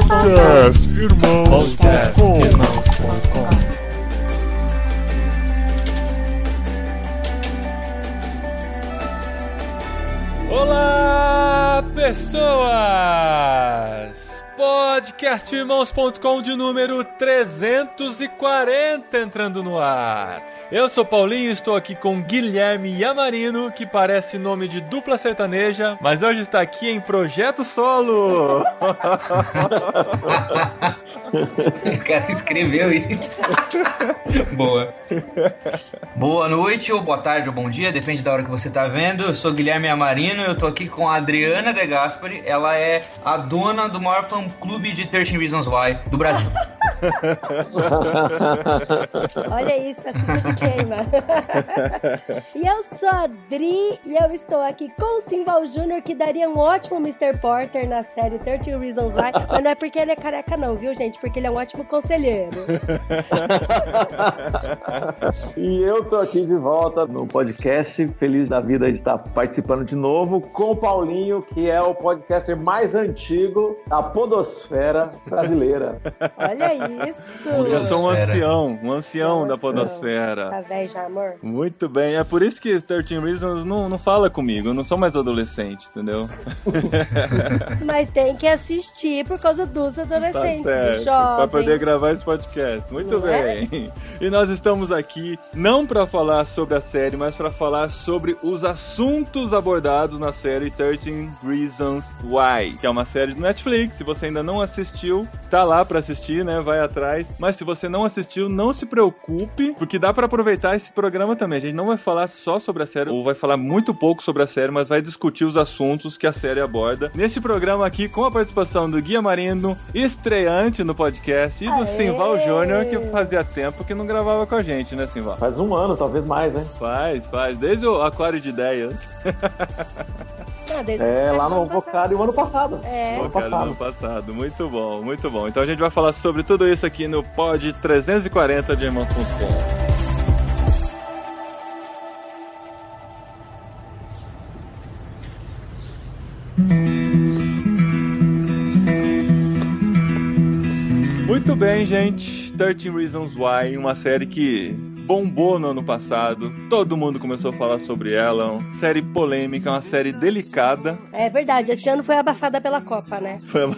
Podcast Irmãos. Podcast Irmãos.com. Olá, pessoas! Podcastirmãos.com de número 340 entrando no ar. Eu sou Paulinho, estou aqui com Guilherme Yamarino, que parece nome de dupla sertaneja, mas hoje está aqui em projeto solo. o cara escreveu isso. Boa. Boa noite, ou boa tarde, ou bom dia, depende da hora que você está vendo. Eu sou Guilherme Amarino, eu tô aqui com a Adriana De Gaspari. Ela é a dona do maior fã clube de 13 Reasons Why do Brasil. Olha isso, queima. e eu sou a Dri e eu estou aqui com o Simval Jr., que daria um ótimo Mr. Porter na série 13 Reasons Why. Mas não é porque ele é careca, não, viu, gente? Porque ele é um ótimo conselheiro. e eu tô aqui de volta no podcast, feliz da vida de estar participando de novo com o Paulinho, que é o podcaster mais antigo da podosfera brasileira. Olha isso. Eu sou um ancião, um ancião da podosfera. Tá velho já, amor? Muito bem, é por isso que 13 Reasons não, não fala comigo, eu não sou mais adolescente, entendeu? Mas tem que assistir por causa dos adolescentes, tá certo, jovens. Pra poder gravar esse podcast. Muito Não bem. é? E nós estamos aqui não pra falar sobre a série, mas pra falar sobre os assuntos abordados na série 13 Reasons Why, que é uma série do Netflix. Se você ainda não assistiu, tá lá pra assistir, né? Vai atrás. Mas se você não assistiu, não se preocupe, porque dá pra aproveitar esse programa também. A gente não vai falar só sobre a série, ou vai falar muito pouco sobre a série, mas vai discutir os assuntos que a série aborda. Nesse programa aqui, com a participação do Guia Marino, estreante no podcast, e do Aê! Simval Júnior, que fazia tempo que não gravava com a gente, né, Simval? Faz um ano, talvez mais, né? Faz, faz. Desde o Aquário de Ideias. Ah, É, o lá no. Vocário ano passado. É. Ano passado. ano passado. Muito bom, muito bom. Então a gente vai falar sobre tudo isso aqui no Pod 340 de Irmãos.com. 13 Reasons Why, uma série que bombou no ano passado. Todo mundo começou a falar sobre ela. Uma série polêmica, uma série delicada. É verdade, esse ano foi abafada pela Copa, né? Foi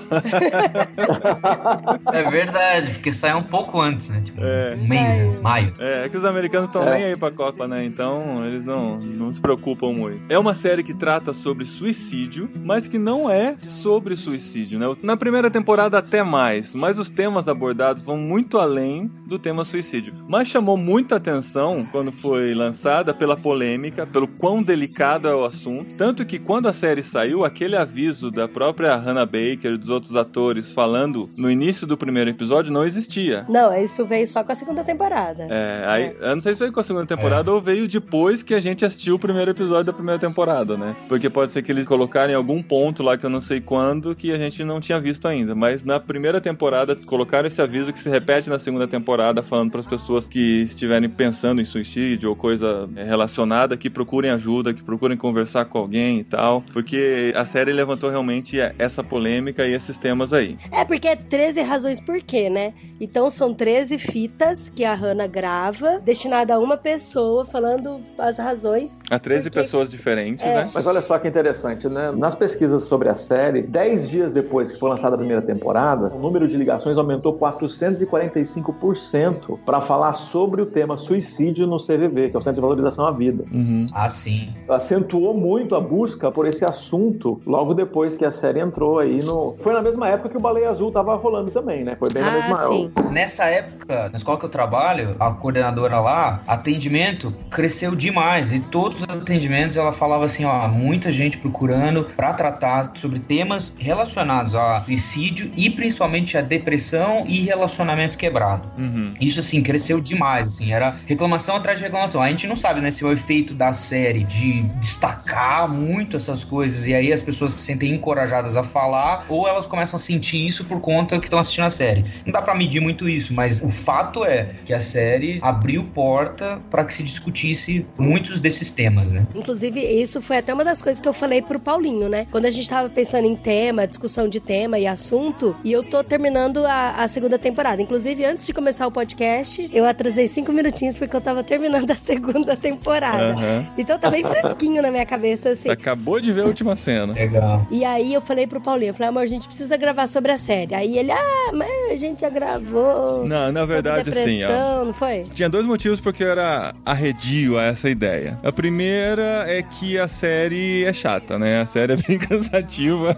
É verdade, porque sai um pouco antes, né? Tipo, É. um mês antes, maio. É, é que os americanos estão É. nem aí pra Copa, né? Então eles não, não se preocupam muito. É uma série que trata sobre suicídio, mas que não é sobre suicídio, né? Na primeira temporada até mais, mas os temas abordados vão muito além do tema suicídio. Mas chamou muita atenção quando foi lançada pela polêmica, pelo quão delicado é o assunto. Tanto que quando a série saiu, aquele aviso da própria Hannah Baker e dos outros atores falando no início do primeiro episódio não existia. Não, isso veio só com a segunda temporada. É, aí, eu não sei se veio com a segunda temporada ou veio depois que a gente assistiu o primeiro episódio da primeira temporada, né? Porque pode ser que eles colocaram em algum ponto lá que eu não sei quando que a gente não tinha visto ainda. Mas na primeira temporada colocaram esse aviso que se repete na segunda temporada, falando para as pessoas que estiverem pensando em suicídio ou coisa é, relacionada que procurem ajuda, que procurem conversar com alguém e tal. Porque a série levantou realmente essa polêmica e esses temas aí. É, porque é 13 razões por quê, né? Então são 13 fitas que a Hannah grava, destinada a uma pessoa, falando as razões. Há 13 Porque- pessoas diferentes, É. né? Mas olha só que interessante, né? Nas pesquisas sobre a série, 10 dias depois que foi lançada a primeira temporada, o número de ligações aumentou 445% para falar sobre o tema suicídio no CVV, que é o Centro de Valorização à Vida. Uhum. Ah, sim. Acentuou muito a busca por esse assunto logo depois que a série entrou aí no. Foi na mesma época que o Baleia Azul tava rolando também, né? Foi bem na Ah, mesma sim. Nessa época, na escola que eu trabalho, a coordenadora lá, atendimento cresceu demais. E todos os atendimentos ela falava assim: ó, muita gente procurando para tratar sobre temas relacionados a suicídio e principalmente a depressão e relacionamento quebrado. Uhum. Isso assim cresceu demais, assim, era era reclamação atrás de reclamação. A gente não sabe, né, se é o efeito da série de destacar muito essas coisas e aí as pessoas se sentem encorajadas a falar, ou elas começam a sentir isso por conta que estão assistindo a série. Não dá para medir muito isso, mas o fato é que a série abriu porta para que se discutisse muitos desses temas, né? Inclusive, isso foi até uma das coisas que eu falei pro Paulinho, né? Quando a gente tava pensando em tema, discussão de tema e assunto, e eu tô terminando a, a segunda temporada. Inclusive, antes de começar o podcast, eu atrasei cinco minutinhos porque eu tava terminando a segunda temporada. Aham. Então tá bem fresquinho na minha cabeça, assim. Acabou de ver a última cena. Legal. E aí eu falei pro Paulinho, eu falei, amor, a gente precisa gravar sobre a série. Aí ele, ah, mas a gente já gravou. Não, na verdade, assim, ó. Não foi? Tinha dois motivos porque eu era arredio a essa ideia. A primeira é que a série é chata, né? A série é bem cansativa.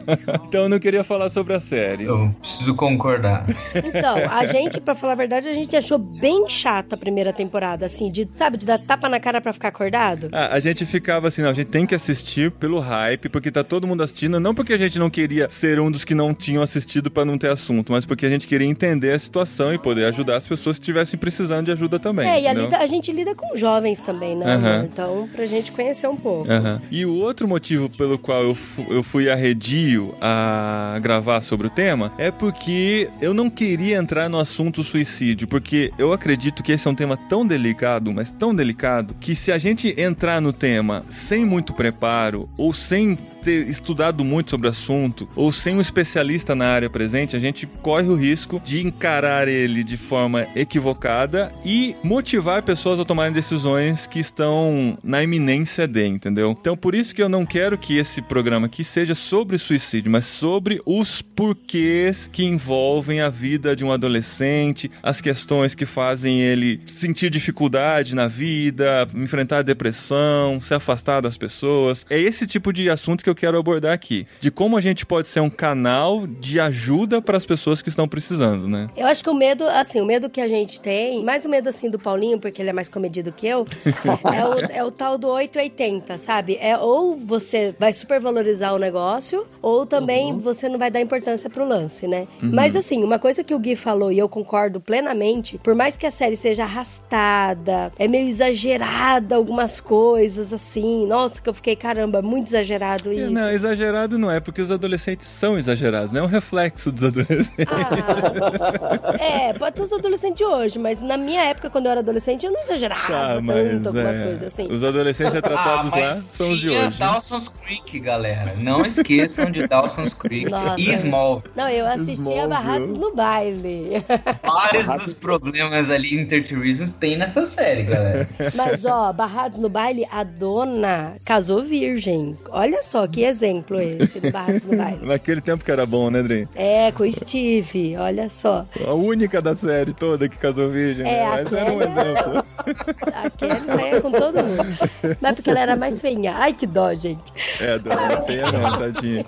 então eu não queria falar sobre a série. Eu preciso concordar. Então, a gente, pra falar a verdade, a gente achou bem chata a primeira temporada, assim, de, sabe, de dar tapa na cara pra ficar acordado. Ah, a gente ficava assim, não, a gente tem que assistir pelo hype, porque tá todo mundo assistindo, não porque a gente não queria ser um dos que não tinham assistido pra não ter assunto, mas porque a gente queria entender a situação e poder ajudar as pessoas que estivessem precisando de ajuda também. é, e a, lida- a gente lida com jovens também, né? Amor? Então, pra gente conhecer um pouco. Aham. E o outro motivo pelo qual eu, eu fui arredio a gravar sobre o tema é porque eu não queria entrar no assunto suicídio, porque eu acredito que esse é um tema tão delicado, mas tão delicado, que se a gente entrar no tema sem muito preparo ou sem ter estudado muito sobre o assunto ou sem um especialista na área presente, a gente corre o risco de encarar ele de forma equivocada e motivar pessoas a tomarem decisões que estão na iminência de, entendeu? Então, por isso que eu não quero que esse programa aqui seja sobre suicídio, mas sobre os porquês que envolvem a vida de um adolescente, as questões que fazem ele sentir dificuldade na vida, enfrentar depressão, se afastar das pessoas. É esse tipo de assunto que eu quero abordar aqui, de como a gente pode ser um canal de ajuda para as pessoas que estão precisando, né? Eu acho que o medo, assim, o medo que a gente tem, mais o medo, assim, do Paulinho, porque ele é mais comedido que eu, é, o, é o tal do 880, sabe? É ou você vai supervalorizar o negócio, ou também você não vai dar importância pro lance, né? Mas, assim, uma coisa que o Gui falou, e eu concordo plenamente, por mais que a série seja arrastada, é meio exagerada algumas coisas, assim, nossa, que eu fiquei, caramba, muito exagerado isso. Não, exagerado não é, porque os adolescentes são exagerados, não é um reflexo dos adolescentes. Ah, é, pode ser os adolescentes de hoje, mas na minha época, quando eu era adolescente, eu não exagerava Tá, tanto algumas é, coisas assim. Os adolescentes retratados ah, lá mas são os de tinha hoje. Dawson's Creek, galera. Não esqueçam de Dawson's Creek Nossa. e Small. Não, eu assistia. Barrados no baile. Vários dos problemas ali em 30 Reasons tem nessa série, galera. Mas, ó, Barrados no baile, a dona casou virgem. Olha só que exemplo esse do no baile. Naquele tempo que era bom, né, Dre? É, com o Steve, olha só. A única da série toda que casou virgem, É, né? Mas era um aquela- exemplo. A Kelly saía com todo mundo. Mas porque ela era mais feinha. Ai, que dó, gente. É, dona era feia não, tadinha.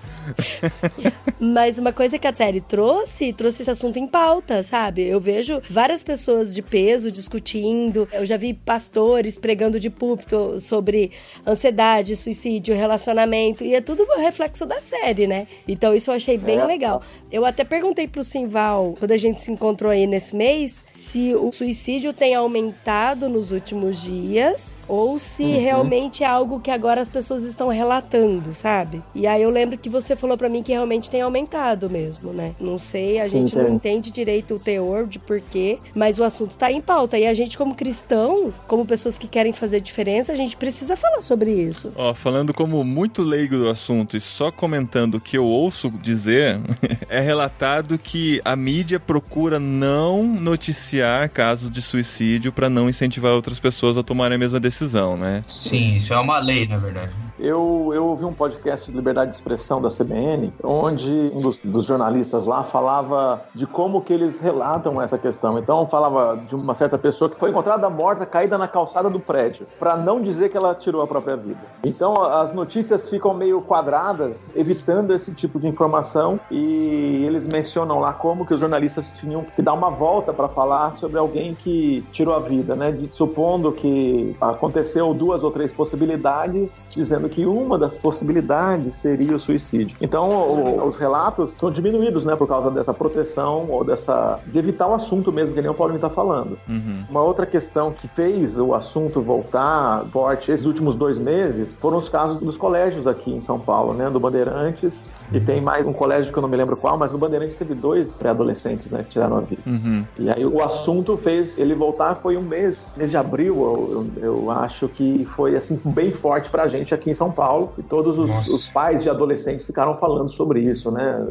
Mas uma coisa que a série trouxe, trouxe esse assunto em pauta, sabe? Eu vejo várias pessoas de peso discutindo. Eu já vi pastores pregando de púlpito sobre ansiedade, suicídio, relacionamento. E é tudo reflexo da série, né? Então isso eu achei bem É. legal. Eu até perguntei pro Simval, quando a gente se encontrou aí nesse mês, se o suicídio tem aumentado nos últimos dias ou se realmente é algo que agora as pessoas estão relatando, sabe? E aí eu lembro que você falou pra mim que realmente tem aumentado mesmo, né? Não sei, a Sim, gente não tem. entende direito o teor de porquê, mas o assunto tá em pauta. E a gente, como cristão, como pessoas que querem fazer diferença, a gente precisa falar sobre isso. Ó, falando como muito leigo do assunto e só comentando o que eu ouço dizer, é relatado que a mídia procura não noticiar casos de suicídio pra não incentivar outras pessoas a tomarem a mesma decisão, né? Sim, isso é uma lei, na verdade. Eu, eu ouvi um podcast de liberdade de expressão da CBN, onde um dos, dos jornalistas lá falava de como que eles relatam essa questão. Então, falava de uma certa pessoa que foi encontrada morta, caída na calçada do prédio, para não dizer que ela tirou a própria vida. Então, as notícias ficam meio quadradas, evitando esse tipo de informação, e eles mencionam lá como que os jornalistas tinham que dar uma volta para falar sobre alguém que tirou a vida, né? De- supondo que aconteceu duas ou três possibilidades, dizendo dizendo que uma das possibilidades seria o suicídio. Então, o, os relatos são diminuídos, né, por causa dessa proteção ou dessa de evitar o assunto mesmo, que nem o Paulinho está falando. Uhum. Uma outra questão que fez o assunto voltar forte esses últimos dois meses foram os casos dos colégios aqui em São Paulo, né, do Bandeirantes e tem mais um colégio que eu não me lembro qual, mas no Bandeirantes teve dois pré-adolescentes, né, que tiraram a vida. Uhum. E aí o assunto fez ele voltar foi um mês, mês de abril, eu, eu, eu acho que foi assim bem forte pra gente aqui em São Paulo e todos os, os pais de adolescentes ficaram falando sobre isso, né?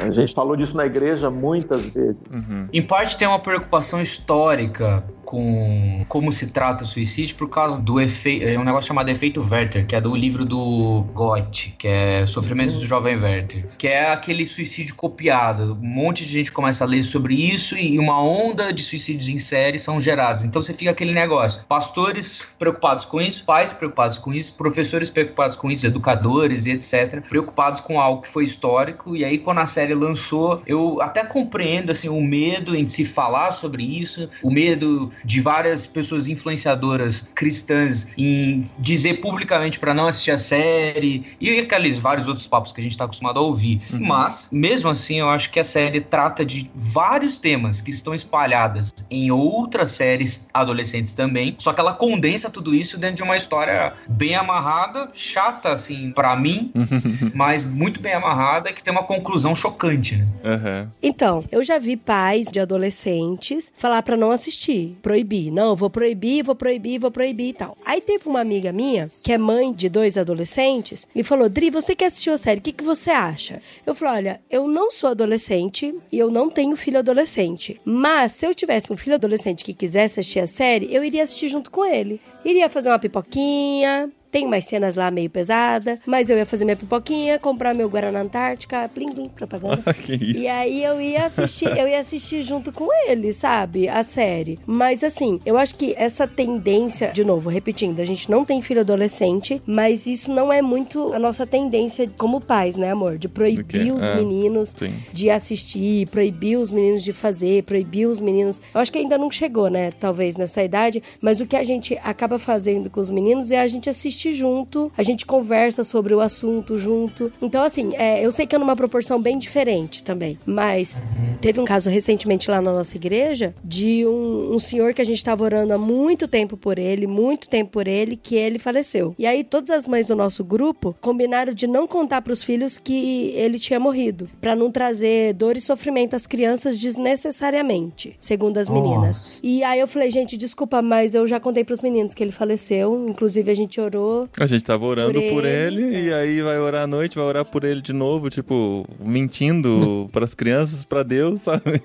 A gente falou disso na igreja muitas vezes. Uhum. Em parte tem uma preocupação histórica com como se trata o suicídio por causa do efeito, é um negócio chamado efeito Werther, que é do livro do Goethe, que é Sofrimentos do Jovem Werther, que é aquele suicídio copiado. Um monte de gente começa a ler sobre isso e uma onda de suicídios em série são gerados. Então você fica aquele negócio, pastores preocupados com isso, pais preocupados com isso, professores preocupados com isso, educadores e etc, preocupados com algo que foi histórico e aí quando a série lançou, eu até compreendo assim o medo em se falar sobre isso, o medo de várias pessoas influenciadoras cristãs em dizer publicamente para não assistir a série e aqueles vários outros papos que a gente está acostumado a ouvir. Mas, mesmo assim, eu acho que a série trata de vários temas que estão espalhadas em outras séries adolescentes também, só que ela condensa tudo isso dentro de uma história bem amarrada, chata assim para mim, mas muito bem amarrada que tem uma conclusão chocante, né? Uhum. Então, eu já vi pais de adolescentes falar pra não assistir, proibir. Não, vou proibir, vou proibir, vou proibir e tal. Aí teve uma amiga minha, que é mãe de dois adolescentes, e falou: Dri, você que assistiu a série, o que, que você acha? Eu falei: olha, eu não sou adolescente e eu não tenho filho adolescente. Mas se eu tivesse um filho adolescente que quisesse assistir a série, eu iria assistir junto com ele. Iria fazer uma pipoquinha, tem umas cenas lá meio pesada, mas eu ia fazer minha pipoquinha, comprar meu Guaraná Antártica, plim, plim, propaganda. que isso. E aí eu ia assistir, eu ia assistir junto com ele, sabe? A série. Mas assim, eu acho que essa tendência, de novo, repetindo, a gente não tem filho adolescente, mas isso não é muito a nossa tendência como pais, né, amor? De proibir os É, meninos sim. de assistir, proibir os meninos de fazer, proibir os meninos. Eu acho que ainda não chegou, né? Talvez nessa idade, mas o que a gente acaba fazendo com os meninos é a gente assistir junto, a gente conversa sobre o assunto junto. Então, assim, é, eu sei que é numa proporção bem diferente também, mas teve um caso recentemente lá na nossa igreja de um, um senhor que a gente estava orando há muito tempo por ele, muito tempo por ele, que ele faleceu. E aí todas as mães do nosso grupo combinaram de não contar para os filhos que ele tinha morrido, para não trazer dor e sofrimento às crianças desnecessariamente, segundo as meninas. E aí eu falei, gente, desculpa, mas eu já contei para os meninos que ele faleceu, inclusive a gente orou. A gente tava orando Por por ele, ele, e aí vai orar à noite, vai orar por ele de novo, tipo, mentindo pras crianças, pra Deus, sabe?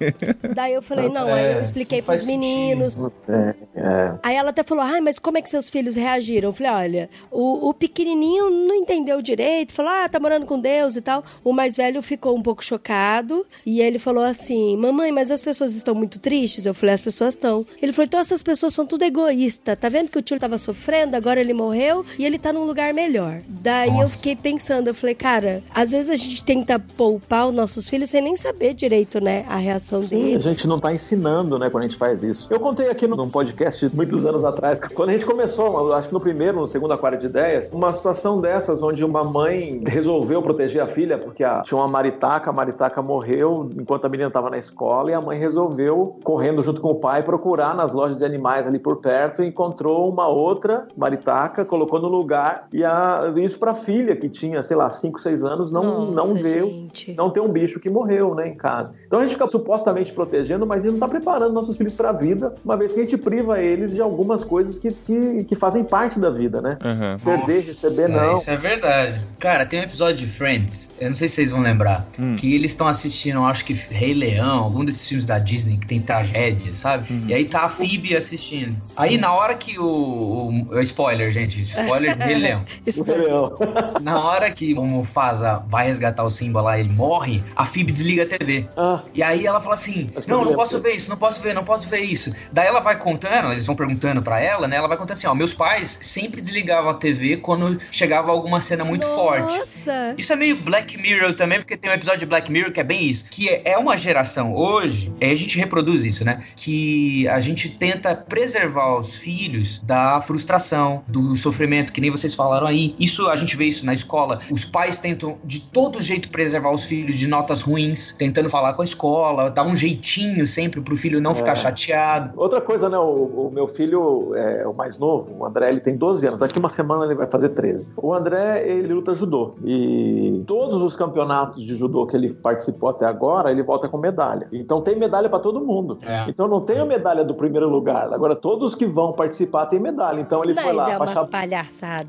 Daí eu falei, não, aí eu É, expliquei faz pros meninos. É, é. Aí ela até falou, ai, mas como é que seus filhos reagiram? Eu falei, olha, o, o pequenininho não entendeu direito, falou, ah, tá morando com Deus e tal. O mais velho ficou um pouco chocado e ele falou assim, mamãe, mas as pessoas estão muito tristes? Eu falei, as pessoas estão. Ele falou, então essas pessoas são tudo egoístas, tá vendo que o tio tava sofrendo, agora ele morreu e ele tá num lugar melhor. Daí eu Nossa. fiquei pensando, eu falei, cara, às vezes a gente tenta poupar os nossos filhos sem nem saber direito, né, a reação Sim, a deles. gente não tá ensinando, né, quando a gente faz isso. Eu contei aqui num podcast muitos anos atrás, quando a gente começou, eu acho que no primeiro, no segundo aquário de ideias, uma situação dessas, onde uma mãe resolveu proteger a filha, porque a- tinha uma maritaca, a maritaca morreu enquanto a menina estava na escola, e a mãe resolveu, correndo junto com o pai, procurar nas lojas de animais ali por perto, e encontrou uma outra maritaca, colocou no lugar, e a, isso pra filha, que tinha, sei lá, 5, 6 anos, não, não Nossa, veio gente. não ter um bicho que morreu, né, em casa. Então a gente fica supostamente protegendo, mas a gente não está preparando nossos filhos para a vida, uma vez que a gente priva eles de algumas coisas que, que, que fazem parte da vida, né? Aham. Perder, receber, Nossa, não. Isso é verdade. Cara, tem um episódio de Friends, eu não sei se vocês vão lembrar, Hum. que eles estão assistindo, eu acho que Rei Leão, algum desses filmes da Disney que tem tragédia, sabe? E aí tá a Phoebe assistindo. Aí na hora que o. o- spoiler, gente, spoiler de Rei Leão. O Rei Leão. Na hora que o Mufasa vai resgatar o Simba lá, ele morre, a Phoebe desliga a TV. Ah, E aí ela fala assim: Não, não lembro posso ver isso, não posso ver, não posso ver isso. Daí ela vai contando, contando, eles vão perguntando pra ela, né? Ela vai contar assim, ó, meus pais sempre desligavam a TV quando chegava alguma cena muito forte. Nossa! Isso é meio Black Mirror também, porque tem um episódio de Black Mirror que é bem isso. Que é uma geração hoje, aí a gente reproduz isso, né? Que a gente tenta preservar os filhos da frustração, do sofrimento, que nem vocês falaram aí. Isso a gente vê isso na escola. Os pais tentam de todo jeito preservar os filhos de notas ruins, tentando falar com a escola, dar um jeitinho sempre pro filho não ficar chateado. Outra coisa, né? O, o meu filho é o mais novo, o André, ele tem 12 anos. Daqui uma semana ele vai fazer 13. O André, ele luta judô. E todos os campeonatos de judô que ele participou até agora, ele volta com medalha. Então tem medalha pra todo mundo. É. Então não tem a medalha do primeiro lugar. Agora todos que vão participar têm medalha. Então ele Mas foi lá é uma chapa-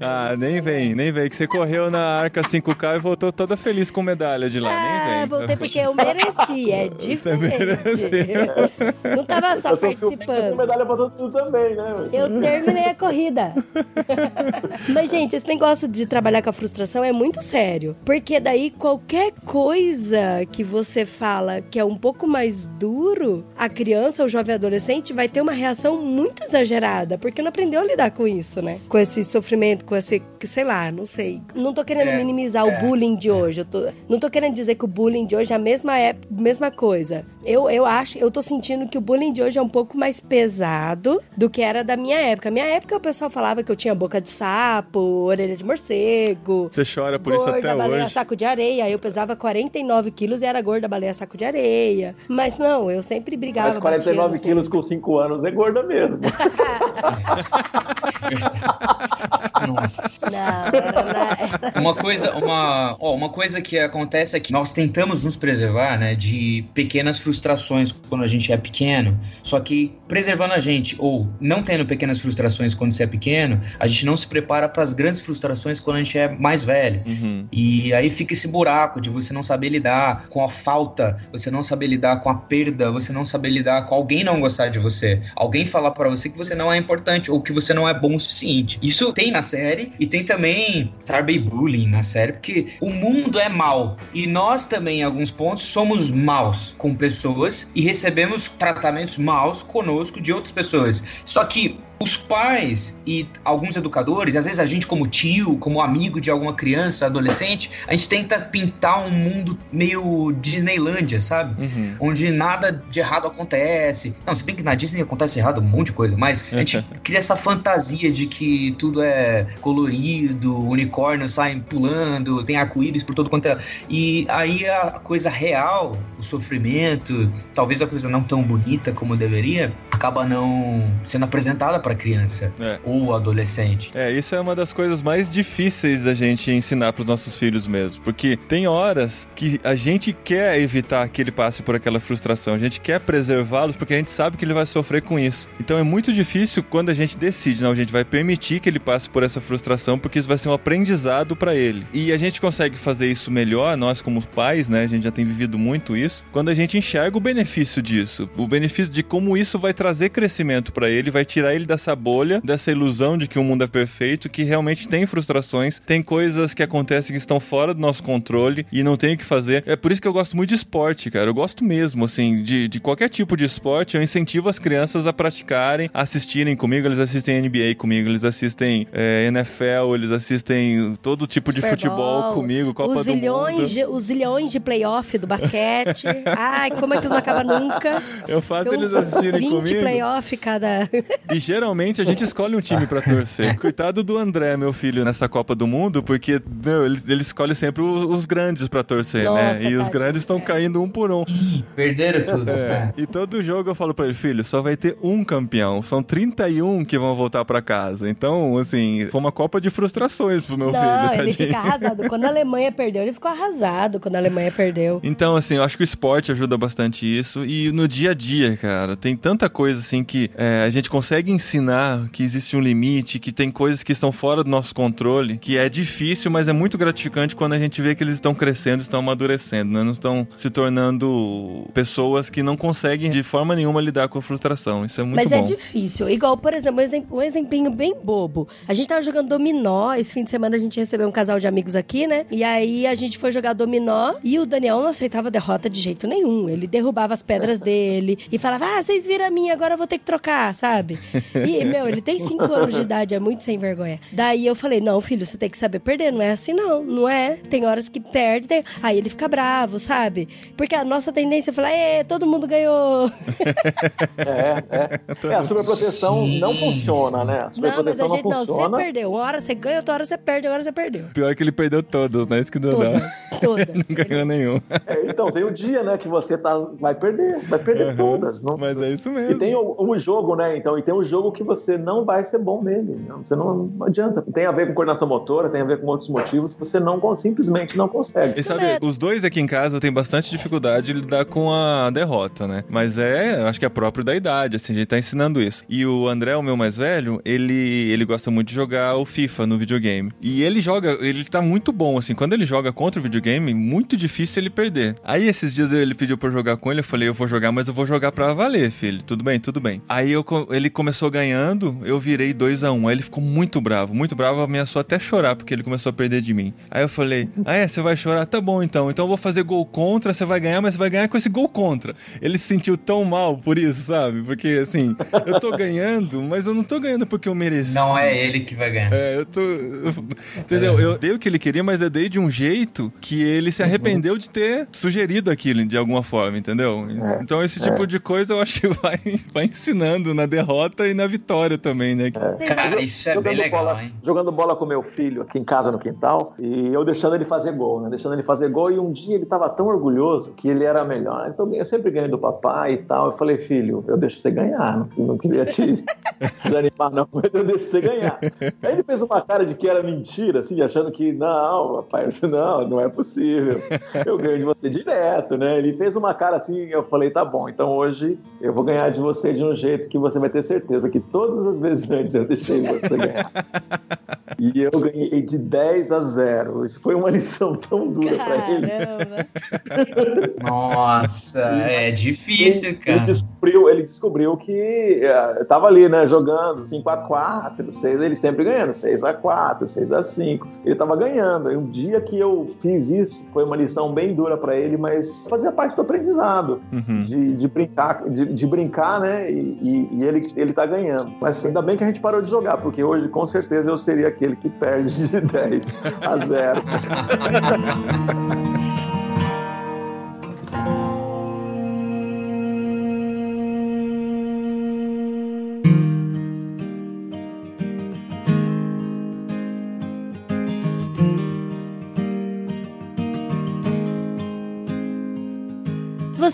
Ah, nem vem, nem vem. Que você correu na Arca 5K e voltou toda feliz com medalha de lá. Ah, nem vem. voltei porque eu mereci, é diferente. Não tava só Eu participando. medalha pra todo mundo também, né? Eu terminei a corrida. Mas, gente, esse negócio de trabalhar com a frustração é muito sério. Porque daí qualquer coisa que você fala que é um pouco mais duro, a criança, o jovem adolescente, vai ter uma reação muito exagerada. Porque não aprendeu a lidar com isso, né? Com esse sofrimento, com esse, sei lá, não sei. Não tô querendo É, minimizar é, o bullying de hoje. Eu tô, não tô querendo dizer que o bullying de hoje é a mesma, é, mesma coisa. Eu, eu acho, eu tô sentindo que o bullying de hoje é um pouco mais pesado do que era da minha época. Minha época o pessoal falava que eu tinha boca de sapo, orelha de morcego. Você chora por isso gorda, até baleia, hoje. saco de areia. Eu pesava 49 quilos e era gorda, baleia, saco de areia. Mas não, eu sempre brigava. Mas 49 batia nos quilos com 5 anos é gorda mesmo. Nossa. Não. Uma coisa, uma, ó, uma coisa que acontece é que nós tentamos nos preservar, né, de pequenas frustrações quando a gente é pequeno. Só que preservando a gente ou não tendo pequenas frustrações quando você é pequeno, a gente não se prepara para as grandes frustrações quando a gente é mais velho. Uhum. E aí fica esse buraco de você não saber lidar com a falta, você não saber lidar com a perda, você não saber lidar com alguém não gostar de você, alguém falar pra você que você não é importante ou que você não é bom o suficiente. Isso tem na série e tem também cyberbullying na série, porque o mundo é mal e nós também em alguns pontos somos maus com pessoas e recebemos tratamentos maus conosco de outras pessoas. Só que os pais e alguns educadores, às vezes a gente como tio, como amigo de alguma criança, adolescente, a gente tenta pintar um mundo meio Disneylândia, sabe? Uhum. Onde nada de errado acontece. Não, se bem que na Disney acontece errado um monte de coisa, mas a gente cria essa fantasia de que tudo é colorido, unicórnios saem pulando, tem arco-íris por todo quanto é. E aí a coisa real, o sofrimento, talvez a coisa não tão bonita como deveria, acaba não sendo apresentada para criança É. ou adolescente. É, isso é uma das coisas mais difíceis da gente ensinar pros nossos filhos mesmo. Porque tem horas que a gente quer evitar que ele passe por aquela frustração. A gente quer preservá-los porque a gente sabe que ele vai sofrer com isso. Então é muito difícil quando a gente decide, não, a gente vai permitir que ele passe por essa frustração porque isso vai ser um aprendizado pra ele. E a gente consegue fazer isso melhor, nós como pais, né? A gente já tem vivido muito isso, quando a gente enxerga o benefício disso. O benefício de como isso vai trazer crescimento pra ele, vai tirar ele dessa bolha, dessa ilusão de que o mundo é perfeito, que realmente tem frustrações, tem coisas que acontecem que estão fora do nosso controle e não tem o que fazer. É por isso que eu gosto muito de esporte, cara. Eu gosto mesmo, assim, de, de qualquer tipo de esporte. Eu incentivo as crianças a praticarem, a assistirem comigo. Eles assistem NBA comigo, eles assistem é, NFL, eles assistem todo tipo de Super futebol Bowl, comigo, Copa os do zilhões Mundo. de, os zilhões de playoff do basquete. Ai, como é que não acaba nunca? Eu faço Tem eles assistirem 20 comigo. playoff cada. E geralmente a gente escolhe um time pra torcer. Coitado do André, meu filho, nessa Copa do Mundo, porque meu, ele, ele escolhe sempre os, os grandes pra torcer, Nossa, né? E os tadinho. grandes estão caindo um por um. Perderam tudo. É. E todo jogo eu falo pra ele, filho, só vai ter um campeão. São 31 que vão voltar pra casa. Então, assim, foi uma Copa de frustrações pro meu não, filho, ele fica arrasado. Quando a Alemanha perdeu, ele ficou arrasado quando a Alemanha perdeu. Então, assim, eu acho que o esporte ajuda bastante isso. E no dia a dia, cara, tem tanta coisa, assim, que é, a gente consegue ensinar que existe um limite, que tem coisas que estão fora do nosso controle, que é difícil, mas é muito gratificante quando a gente vê que eles estão crescendo, estão amadurecendo, né? Não estão se tornando pessoas que não conseguem de forma nenhuma lidar com a frustração. Isso é muito Mas bom. é difícil. Igual, por exemplo, um exemplo- um exemplinho bem bobo. A gente tava jogando dominó. Esse fim de semana a gente recebeu um casal de amigos aqui, né? E aí a gente foi jogar dominó e o Daniel não aceitava derrota de jeito nenhum. Ele derrubava as pedras dele e falava: Ah, vocês viram a minha, agora eu vou ter que trocar, sabe? E, meu, ele tem cinco anos de idade, é muito sem vergonha. Daí eu falei: Não, filho, você tem que saber perder. Não é assim, não. Não é. Tem horas que perde. tem- Aí ele fica bravo, sabe? Porque a nossa tendência é falar: Ê, todo mundo ganhou. É, é. É, a superproteção Sim. não funciona, né? A Não, mas a superproteção não, gente não, você perdeu. Uma hora você ganha, outra hora você perde, agora você perdeu. Pior que ele perdeu todos, né? Isso que deu Todas, dó. todas. Não ganhou nenhum. É, então, tem o dia, né, que você tá, vai perder, vai perder todas. Não, Mas é isso E mesmo. tem o, o jogo, né? Então, e tem o jogo que você não vai ser bom nele. né? Você não, não adianta. Tem a ver com coordenação motora, tem a ver com outros motivos. Você não simplesmente não consegue. E sabe, É. os dois aqui em casa têm bastante dificuldade de lidar com a derrota, né? Mas é, acho que é próprio da idade, assim, a gente tá ensinando isso. E o André, o meu mais velho, ele, ele gosta muito de jogar o FIFA no videogame. E ele joga, ele tá muito bom, assim, quando ele joga contra o videogame, muito difícil ele perder. Aí esses dias ele pediu pra eu jogar com ele, eu falei, eu vou jogar, mas eu vou jogar pra valer, filho. Tudo bem, tudo bem. Aí eu, ele começou ganhando, eu virei 2 a 1 um. Aí ele ficou muito bravo, muito bravo, ameaçou até chorar, porque ele começou a perder de mim. Aí eu falei, ah é, você vai chorar? Tá bom então, então eu vou fazer gol contra, você vai ganhar, mas você vai ganhar com esse gol contra. Ele se sentiu tão mal por isso, sabe? Porque assim, eu tô ganhando, mas eu não tô ganhando porque eu mereci. Não é ele que vai ganhar. É, eu tô. eu- entendeu? Eu dei o que ele queria, mas eu dei de um jeito que ele se arrependeu de ter sugerido aquilo de alguma forma, entendeu? Então esse tipo de coisa eu acho que vai, vai ensinando na derrota e na vitória também, né? Cara, isso é bem legal, bola, hein? jogando bola com meu filho aqui em casa no quintal e eu deixando ele fazer gol, né? Deixando ele fazer gol e um dia ele tava tão orgulhoso que ele era melhor. Então eu sempre ganho do papai e tal. Eu falei, filho, eu deixo você ganhar. Não, não queria te desanimar, não, mas eu deixo você ganhar. Aí ele fez uma cara de que era mentira, assim, achando que não, papai, não, não é possível. Eu ganho de você direto, né? Ele fez uma cara assim, eu falei, tá bom, então hoje eu vou ganhar de você de um jeito que você vai ter certeza que todas as vezes antes eu deixei você ganhar. E eu ganhei de 10 a 0. Isso foi uma lição tão dura pra ele. Caramba. Nossa, é difícil, Ele cara. descobriu, ele descobriu que eh, tava ali, né, jogando 5x4, 6, ele sempre ganhando, 6x4, 6x5. Ele tava ganhando. E um dia que eu fiz isso, foi uma lição bem dura pra ele, mas fazia parte do aprendizado. Uhum. De, de brincar, de, de brincar, né? E, e- e ele, ele tá ganhando. Mas ainda bem que a gente parou de jogar, porque hoje com certeza eu seria aquele que perde de 10 a 0.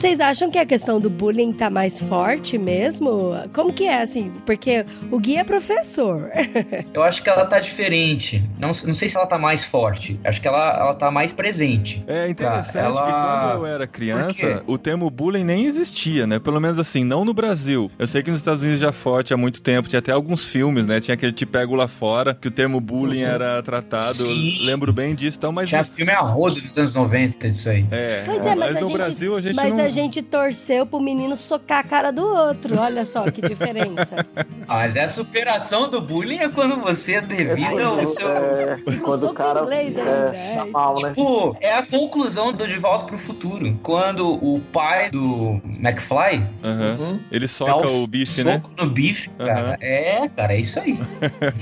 Vocês acham que a questão do bullying tá mais forte mesmo? Como que é, assim? Porque o Gui é professor. Eu acho que ela tá diferente. Não, não sei se ela tá mais forte. Acho que ela, ela tá mais presente. É interessante Tá, ela- que quando eu era criança, o termo bullying nem existia, né? Pelo menos assim, não no Brasil. Eu sei que nos Estados Unidos já é forte há muito tempo, tinha até alguns filmes, né? Tinha aquele Te Pego Lá Fora, que o termo bullying era tratado. Sim. Lembro bem disso e tal, mas. Tinha filme a rodo dos anos 90 disso aí. É, Pois é, mas, a no gente, Brasil a gente mas não. a gente torceu pro menino socar a cara do outro. Olha só que diferença. Ah, mas é a superação do bullying é quando você é devido ao seu. É, quando o soco cara inglês ainda, é, é. tá mal, né? Tipo, é a conclusão do De Volta pro Futuro. Quando o pai do McFly Aham. Uhum. Ele dá soca um o bife, né? soco no bife, cara. Aham. É, cara, é isso aí.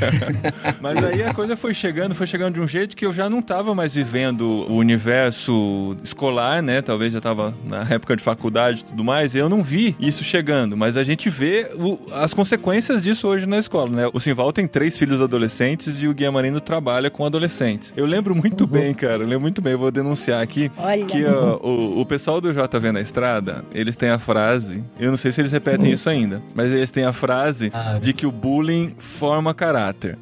Mas aí a coisa foi chegando, foi chegando de um jeito que eu já não tava mais vivendo o universo escolar, né? Talvez já tava na época de faculdade e tudo mais. E eu não vi isso chegando, mas a gente vê o- as consequências disso hoje na escola, né? O Simval tem três filhos adolescentes e o Guia Marino trabalha com adolescentes. Eu lembro muito bem, cara, eu lembro muito bem, eu vou denunciar aqui. Olha Que ó, o, o pessoal do JV na estrada, eles têm a frase, eu não sei se eles repetem isso ainda, mas eles têm a frase Ah, de que o bullying forma caráter.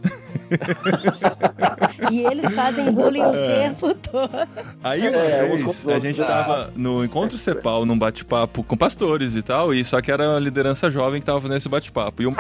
E eles fazem bullying o É. tempo todo. Aí uma É, vez, a gente tava no Encontro Cepal, num bate-papo com pastores e tal, e só que era a liderança jovem que tava fazendo esse bate-papo. E um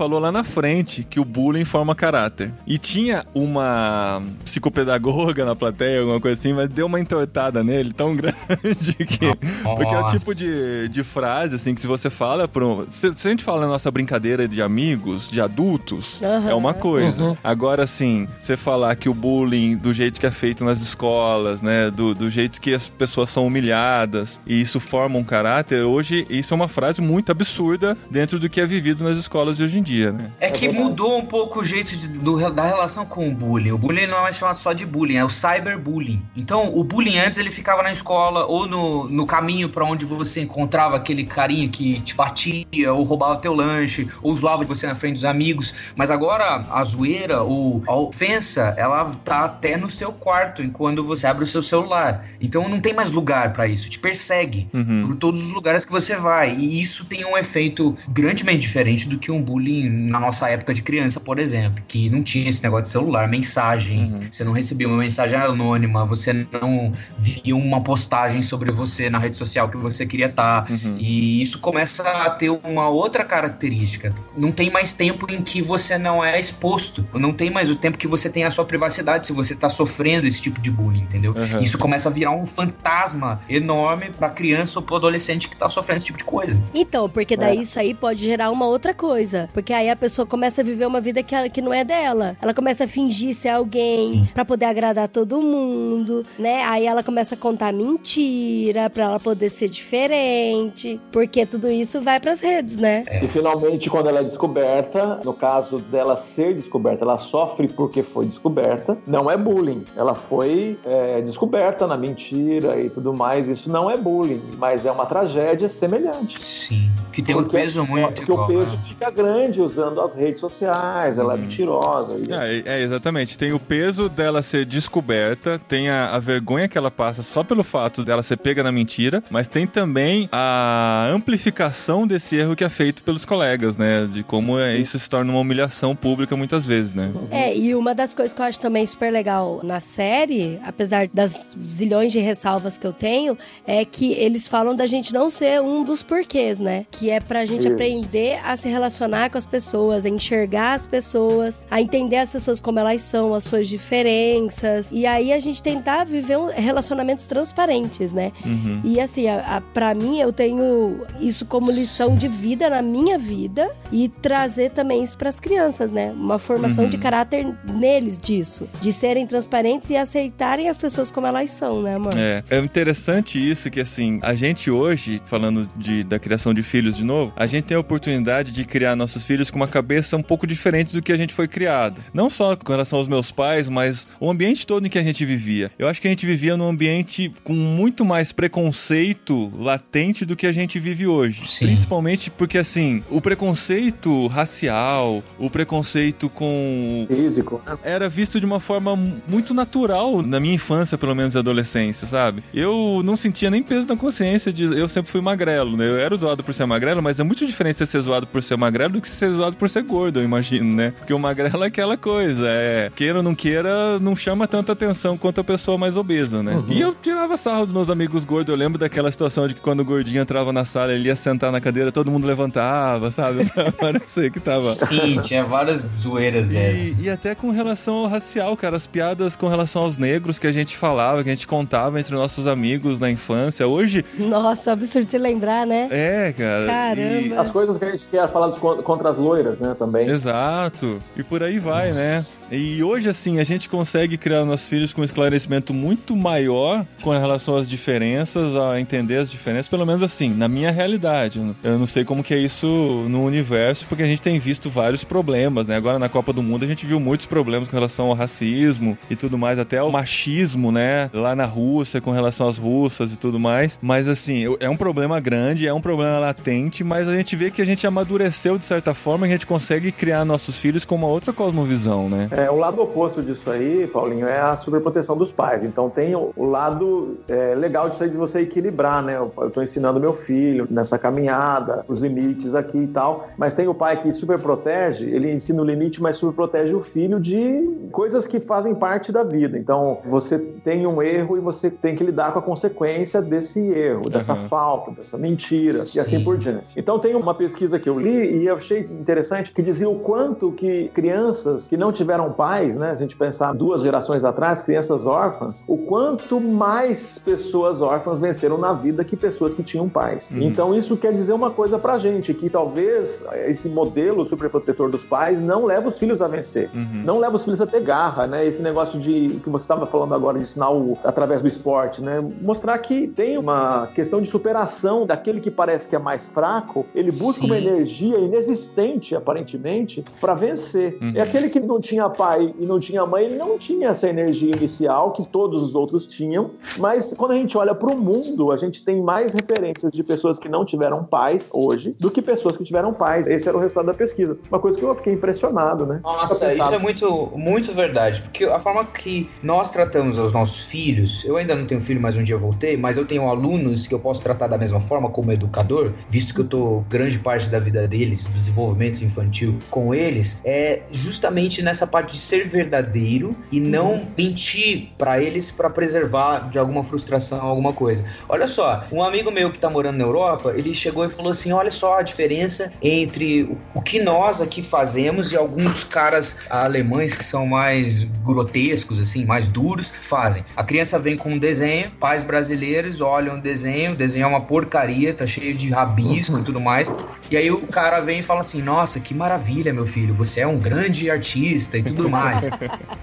falou lá na frente que o bullying forma caráter. E tinha uma psicopedagoga na plateia, alguma coisa assim, mas deu uma entortada nele tão grande que. Porque é o tipo de, de frase, assim, que se você fala pro. Se, se a gente fala na nossa brincadeira de amigos, de adultos, Aham. é uma coisa. Uhum. Agora, assim, você falar que o bullying, do jeito que é feito nas escolas, né? Do, do jeito que as pessoas são humilhadas, e isso forma um caráter, hoje, isso é uma frase muito absurda dentro do que é vivido nas escolas de hoje em dia, né? É que mudou um pouco o jeito de- do- da relação com o bullying. O bullying não é mais chamado só de bullying, é o cyberbullying. Então, o bullying antes ele ficava na escola ou no, no caminho pra onde você encontrava aquele carinha que te batia, ou roubava teu lanche, ou zoava você na frente dos amigos. Mas agora a zoeira ou a ofensa, ela tá até no seu quarto, quando você abre o seu celular. Então não tem mais lugar pra isso, te persegue Uhum. por todos os lugares que você vai. E isso tem um efeito grandemente diferente do que um bullying na nossa época de criança, por exemplo, que não tinha esse negócio de celular, mensagem, Uhum. você não recebia uma mensagem anônima, você não via uma postagem sobre você na rede social que você queria estar. Uhum. E isso começa a ter uma outra característica. Não tem mais tempo em que você não é exposto. Não tem mais o tempo que você tem a sua privacidade se você tá sofrendo esse tipo de bullying, entendeu? Uhum. Isso começa a virar um fantasma enorme pra criança ou pro adolescente que tá sofrendo esse tipo de coisa. Então, porque daí isso aí pode gerar uma outra coisa. Porque aí a pessoa começa a viver uma vida que, ela- que não é dela. Ela começa a fingir ser alguém pra poder agradar todo mundo, né? Aí ela começa a contar mentira pra ela poder ser diferente. Porque tudo isso vai pras redes, né? E finalmente, quando ela é descoberta, no caso dela ser descoberta, ela sofre porque foi descoberta, não é bullying. Ela foi é, descoberta na mentira e tudo mais. Isso não é bullying, mas é uma tragédia semelhante. Sim. Que tem um Porque- peso muito Porque o igual, peso né? fica grande usando as redes sociais, ela é Uhum. mentirosa. e- É, é, exatamente. Tem o peso dela ser descoberta, tem a, a vergonha que ela passa só pelo fato dela ser pega na mentira, mas tem também a amplificação desse erro que é feito pelos colegas, né? De como é, isso se torna uma humilhação pública muitas vezes, né? É, e uma das coisas que eu acho também super legal na série, apesar das zilhões de ressalvas que eu tenho, é que eles falam da gente não ser um dos porquês, né? Que é pra gente Isso. aprender a se relacionar com as pessoas, a enxergar as pessoas, a entender as pessoas como elas são, as suas diferenças. E aí a gente tentar viver relacionamentos transparentes, né? Uhum. E assim, a, a, pra mim, eu tenho isso como lição de vida na minha vida e trazer também isso pras crianças, né? Uma formação Uhum. de caráter neles disso. De serem transparentes e aceitarem as pessoas como elas são, né, mano? É, é interessante isso que assim, a gente hoje, falando de, da criação de filhos de novo, a gente tem a oportunidade de criar nossos filhos com uma cabeça um pouco diferente do que a gente foi criado. Não só com relação aos meus pais, mas o ambiente todo em que a gente vivia. Eu acho que a gente vivia num ambiente com muito mais preconceito latente do que a gente vive hoje. Sim. Principalmente porque assim, o preconceito racial, o preconceito com Físico, né? era visto de uma forma muito natural na minha infância, pelo menos adolescência, sabe? Eu não sentia nem peso na consciência de eu sempre fui magrelo, né? Eu era zoado por ser magrelo, mas é muito diferente você ser zoado por ser magrelo do que ser zoado por ser gordo, eu imagino, né? Porque o magrelo é aquela coisa, é queira ou não queira, não chama tanta atenção quanto a pessoa mais obesa, né? E eu tirava sarro dos meus amigos gordos, eu lembro daquela situação de que quando o gordinho entrava na sala, ele ia sentar na cadeira, todo mundo levantava, sabe? Pra parecer que tava Sim, tinha várias zoeiras dessas. e, e até com relação ao racial, cara, as piadas com relação aos negros que a gente falava, que a gente contava entre nossos amigos na infância. Hoje, Nossa, absurdo se lembrar, né? é, cara. Caramba. As coisas que a gente quer falar contra as loiras, né, também. Exato. E por aí vai, Nossa. né? E hoje, assim, a gente consegue criar nossos filhos com um esclarecimento muito maior com relação às diferenças, a entender as diferenças, pelo menos assim, na minha realidade. Eu não sei como que é isso no universo, porque a gente tem visto vários problemas, né? Agora na Copa do Mundo a gente viu muitos problemas com relação ao racismo e tudo mais, até ao machismo, né? Lá na Rússia, com relação às russas e tudo mais. Mas assim, é um problema grande, é um problema latente, mas a gente vê que a gente amadureceu de certa forma e a gente consegue criar nossos filhos com uma outra cosmovisão, né? É, o lado oposto disso aí, Paulinho, é a superproteção dos pais. Então tem o, lado é, legal disso aí de você equilibrar, né? Eu, tô ensinando meu filho nessa caminhada, os limites aqui e tal, mas tem o pai que super protege, ele ensina o limite, mas super protege o filho de coisas que fazem parte da vida. Então você tem um erro e você tem que lidar com a consequência desse erro, dessa Uhum. falta, dessa mentira e assim Sim. por diante. Então tem uma pesquisa que eu li e eu achei interessante que dizia o quanto que crianças que não tiveram pais, né? A gente pensar duas gerações atrás, crianças órfãs, o quanto mais pessoas órfãs venceram na vida que pessoas que tinham pais. Uhum. Então isso quer dizer uma coisa pra gente, que talvez esse modelo superprotetor dos pais não leva os filhos a vencer. Uhum. Não leva os filhos a ter garra, né? Esse negócio de que você estava falando agora de ensinar o, através do esporte, né? Mostrar que tem uma questão de superação daquele que parece que é mais fraco, ele busca Sim. uma energia inexistente, aparentemente, para vencer. Uhum. E aquele que não tinha pai e não tinha mãe, ele não tinha essa energia inicial que todos os outros tinham. Mas quando a gente olha para o mundo, a gente tem mais referências de pessoas que não tiveram pais hoje do que pessoas que tiveram pais. Esse era o resultado da pesquisa. Uma coisa que eu fiquei impressionado, né? Nossa, isso é muito, muito verdade. Porque a forma que nós tratamos os nossos filhos, eu ainda não tenho filho, mas um dia eu vou ter, mas eu tenho alunos que eu posso tratar da mesma forma como educador, visto que eu tô grande parte da vida deles, do desenvolvimento infantil com eles, é justamente nessa parte de ser verdadeiro e não mentir pra eles pra preservar de alguma frustração, alguma coisa. Olha só, um amigo meu que tá morando na Europa, ele chegou e falou assim: olha só a diferença entre o- o que nós aqui fazemos e alguns caras alemães que são mais grotescos, assim, mais duros, fazem. A criança vem com um desenho, pais brasileiros olham o desenho, o desenho é uma porcaria, tá cheio de rabisco e tudo mais. E aí o cara vem e fala assim: Nossa, que maravilha, meu filho, você é um grande artista e tudo mais.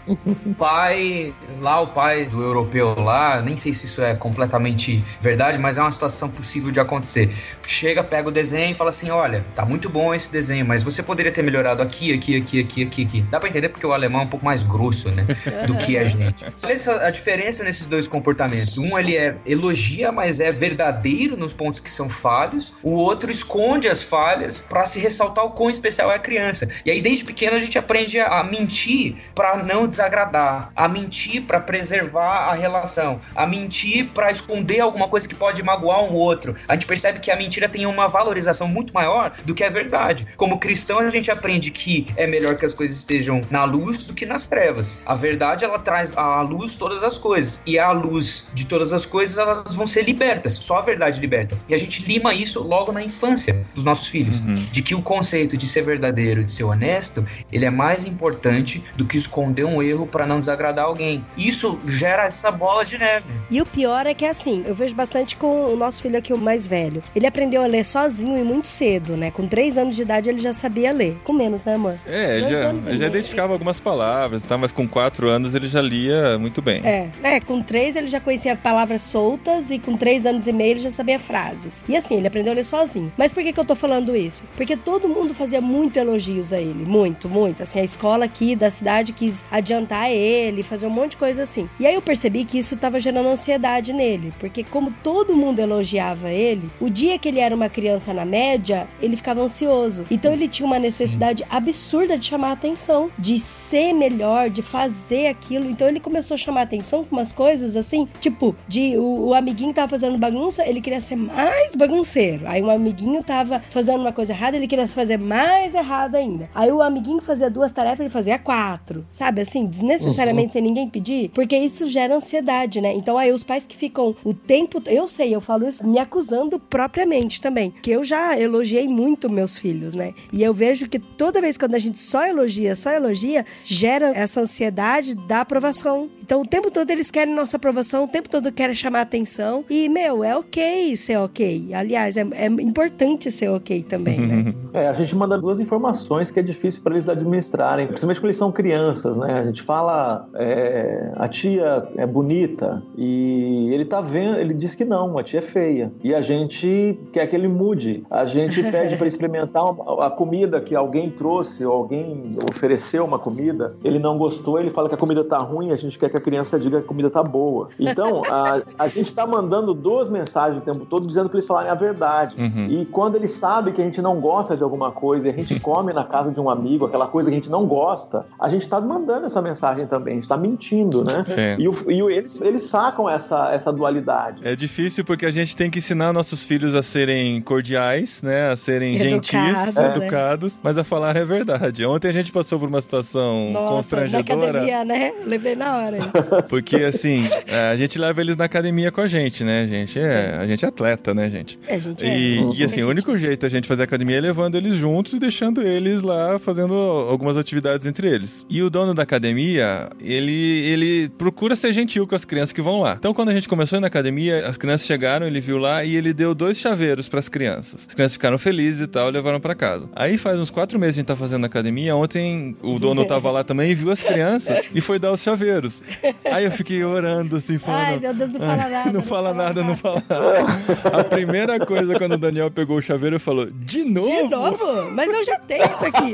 o pai, lá o pai do europeu lá, nem sei se isso é completamente verdade, mas é uma situação possível de acontecer. Chega, pega o desenho e fala assim: Olha, tá muito bom esse desenho, mas você poderia ter melhorado aqui, aqui, aqui, aqui, aqui, aqui. Dá pra entender porque o alemão é um pouco mais grosso, né? Do que a gente. Olha a diferença nesses dois comportamentos. Um, ele é elogia, mas é verdadeiro nos pontos que são falhos. O outro esconde as falhas pra se ressaltar o quão especial é a criança. E aí, desde pequeno, a gente aprende a, a mentir pra não desagradar, a mentir pra preservar a relação, a mentir pra esconder alguma coisa que pode magoar um outro. A gente percebe que a mentira tem uma valorização muito maior do que a verdade. Como cristão, a gente aprende que é melhor que as coisas estejam na luz do que nas trevas. A verdade, ela traz à luz todas as coisas. E à luz de todas as coisas, elas vão ser libertas. Só a verdade liberta. E a gente lima isso logo na infância dos nossos filhos. Uhum. De que o conceito de ser verdadeiro, de ser honesto, ele é mais importante do que esconder um erro para não desagradar alguém. Isso gera essa bola de neve. E o pior é que é assim, eu vejo bastante com o nosso filho aqui, o mais velho. Ele aprendeu a ler sozinho e muito cedo, né? Com três anos de idade ele já sabia ler. Com menos, né, amor? É, Dois já, anos e ele já identificava algumas palavras, tá? mas com quatro anos ele já lia muito bem. É, é, com três ele já conhecia palavras soltas e com três anos e meio ele já sabia frases. E assim, ele aprendeu a ler sozinho. Mas por que, que eu tô falando isso? Porque todo mundo fazia muito elogios a ele. Muito, muito. Assim, a escola aqui da cidade quis adiantar ele, fazer um monte de coisa assim. E aí eu percebi que isso tava gerando ansiedade nele. Porque como todo mundo elogiava ele, o dia que ele era uma criança na média, ele ficava ansioso. Então ele tinha uma necessidade absurda de chamar atenção, de ser melhor, de fazer aquilo. Então ele começou a chamar atenção com umas coisas assim, tipo, de o, o amiguinho tava fazendo bagunça, ele queria ser mais bagunceiro. Aí um amiguinho tava fazendo uma coisa errada, ele queria fazer mais errado ainda. Aí o amiguinho fazia duas tarefas, ele fazia quatro. Sabe assim, desnecessariamente sem ninguém pedir, porque isso gera ansiedade, né? Então aí os pais que ficam o tempo, eu sei, eu falo isso me acusando propriamente também, que eu já elogiei muito meus filhos, né? E eu vejo que toda vez quando a gente só elogia, só elogia, gera essa ansiedade da aprovação. Então o tempo todo eles querem nossa aprovação, o tempo todo querem chamar atenção. E, meu, é ok ser ok. Aliás, é, é importante ser ok também, né? É, a gente manda duas informações que é difícil para eles administrarem, principalmente quando eles são crianças, né? A gente fala, é, a tia é bonita e ele tá vendo, ele diz que não, a tia é feia. E a gente quer que ele mude. A gente pede para experimentar uma- a comida que alguém trouxe ou alguém ofereceu uma comida, ele não gostou, ele fala que a comida tá ruim, a gente quer que a criança diga que a comida tá boa. Então, a, a gente tá mandando duas mensagens o tempo todo dizendo para eles falarem a verdade. Uhum. E quando ele sabe que a gente não gosta de alguma coisa e a gente come na casa de um amigo aquela coisa que a gente não gosta, a gente está mandando essa mensagem também, a gente está mentindo, né? É. E, o- e o- eles, eles sacam essa, essa dualidade. É difícil porque a gente tem que ensinar nossos filhos a serem cordiais, né? A serem Educados, gentis, é. educados, mas a falar a verdade. Ontem a gente passou por uma situação Nossa, na constrangedora. academia, né? Levei na hora. Porque, assim, a gente leva eles na academia com a gente, né? A gente é, a gente é atleta, né, gente? A gente é. E, e, assim, o único jeito da gente fazer academia é levando eles eles juntos e deixando eles lá fazendo algumas atividades entre eles. E o dono da academia, ele, ele procura ser gentil com as crianças que vão lá. Então, quando a gente começou na academia, as crianças chegaram, ele viu lá e ele deu dois chaveiros para as crianças. As crianças ficaram felizes e tal, levaram para casa. Aí faz uns quatro meses que a gente tá fazendo na academia. Ontem o dono tava lá também e viu as crianças e foi dar os chaveiros. Aí eu fiquei orando assim, falando. Ai, meu Deus, não fala "Ai, nada. Não fala nada, não fala nada. A primeira coisa quando o Daniel pegou o chaveiro, falou: De novo? De novo? Mas eu já tenho isso aqui.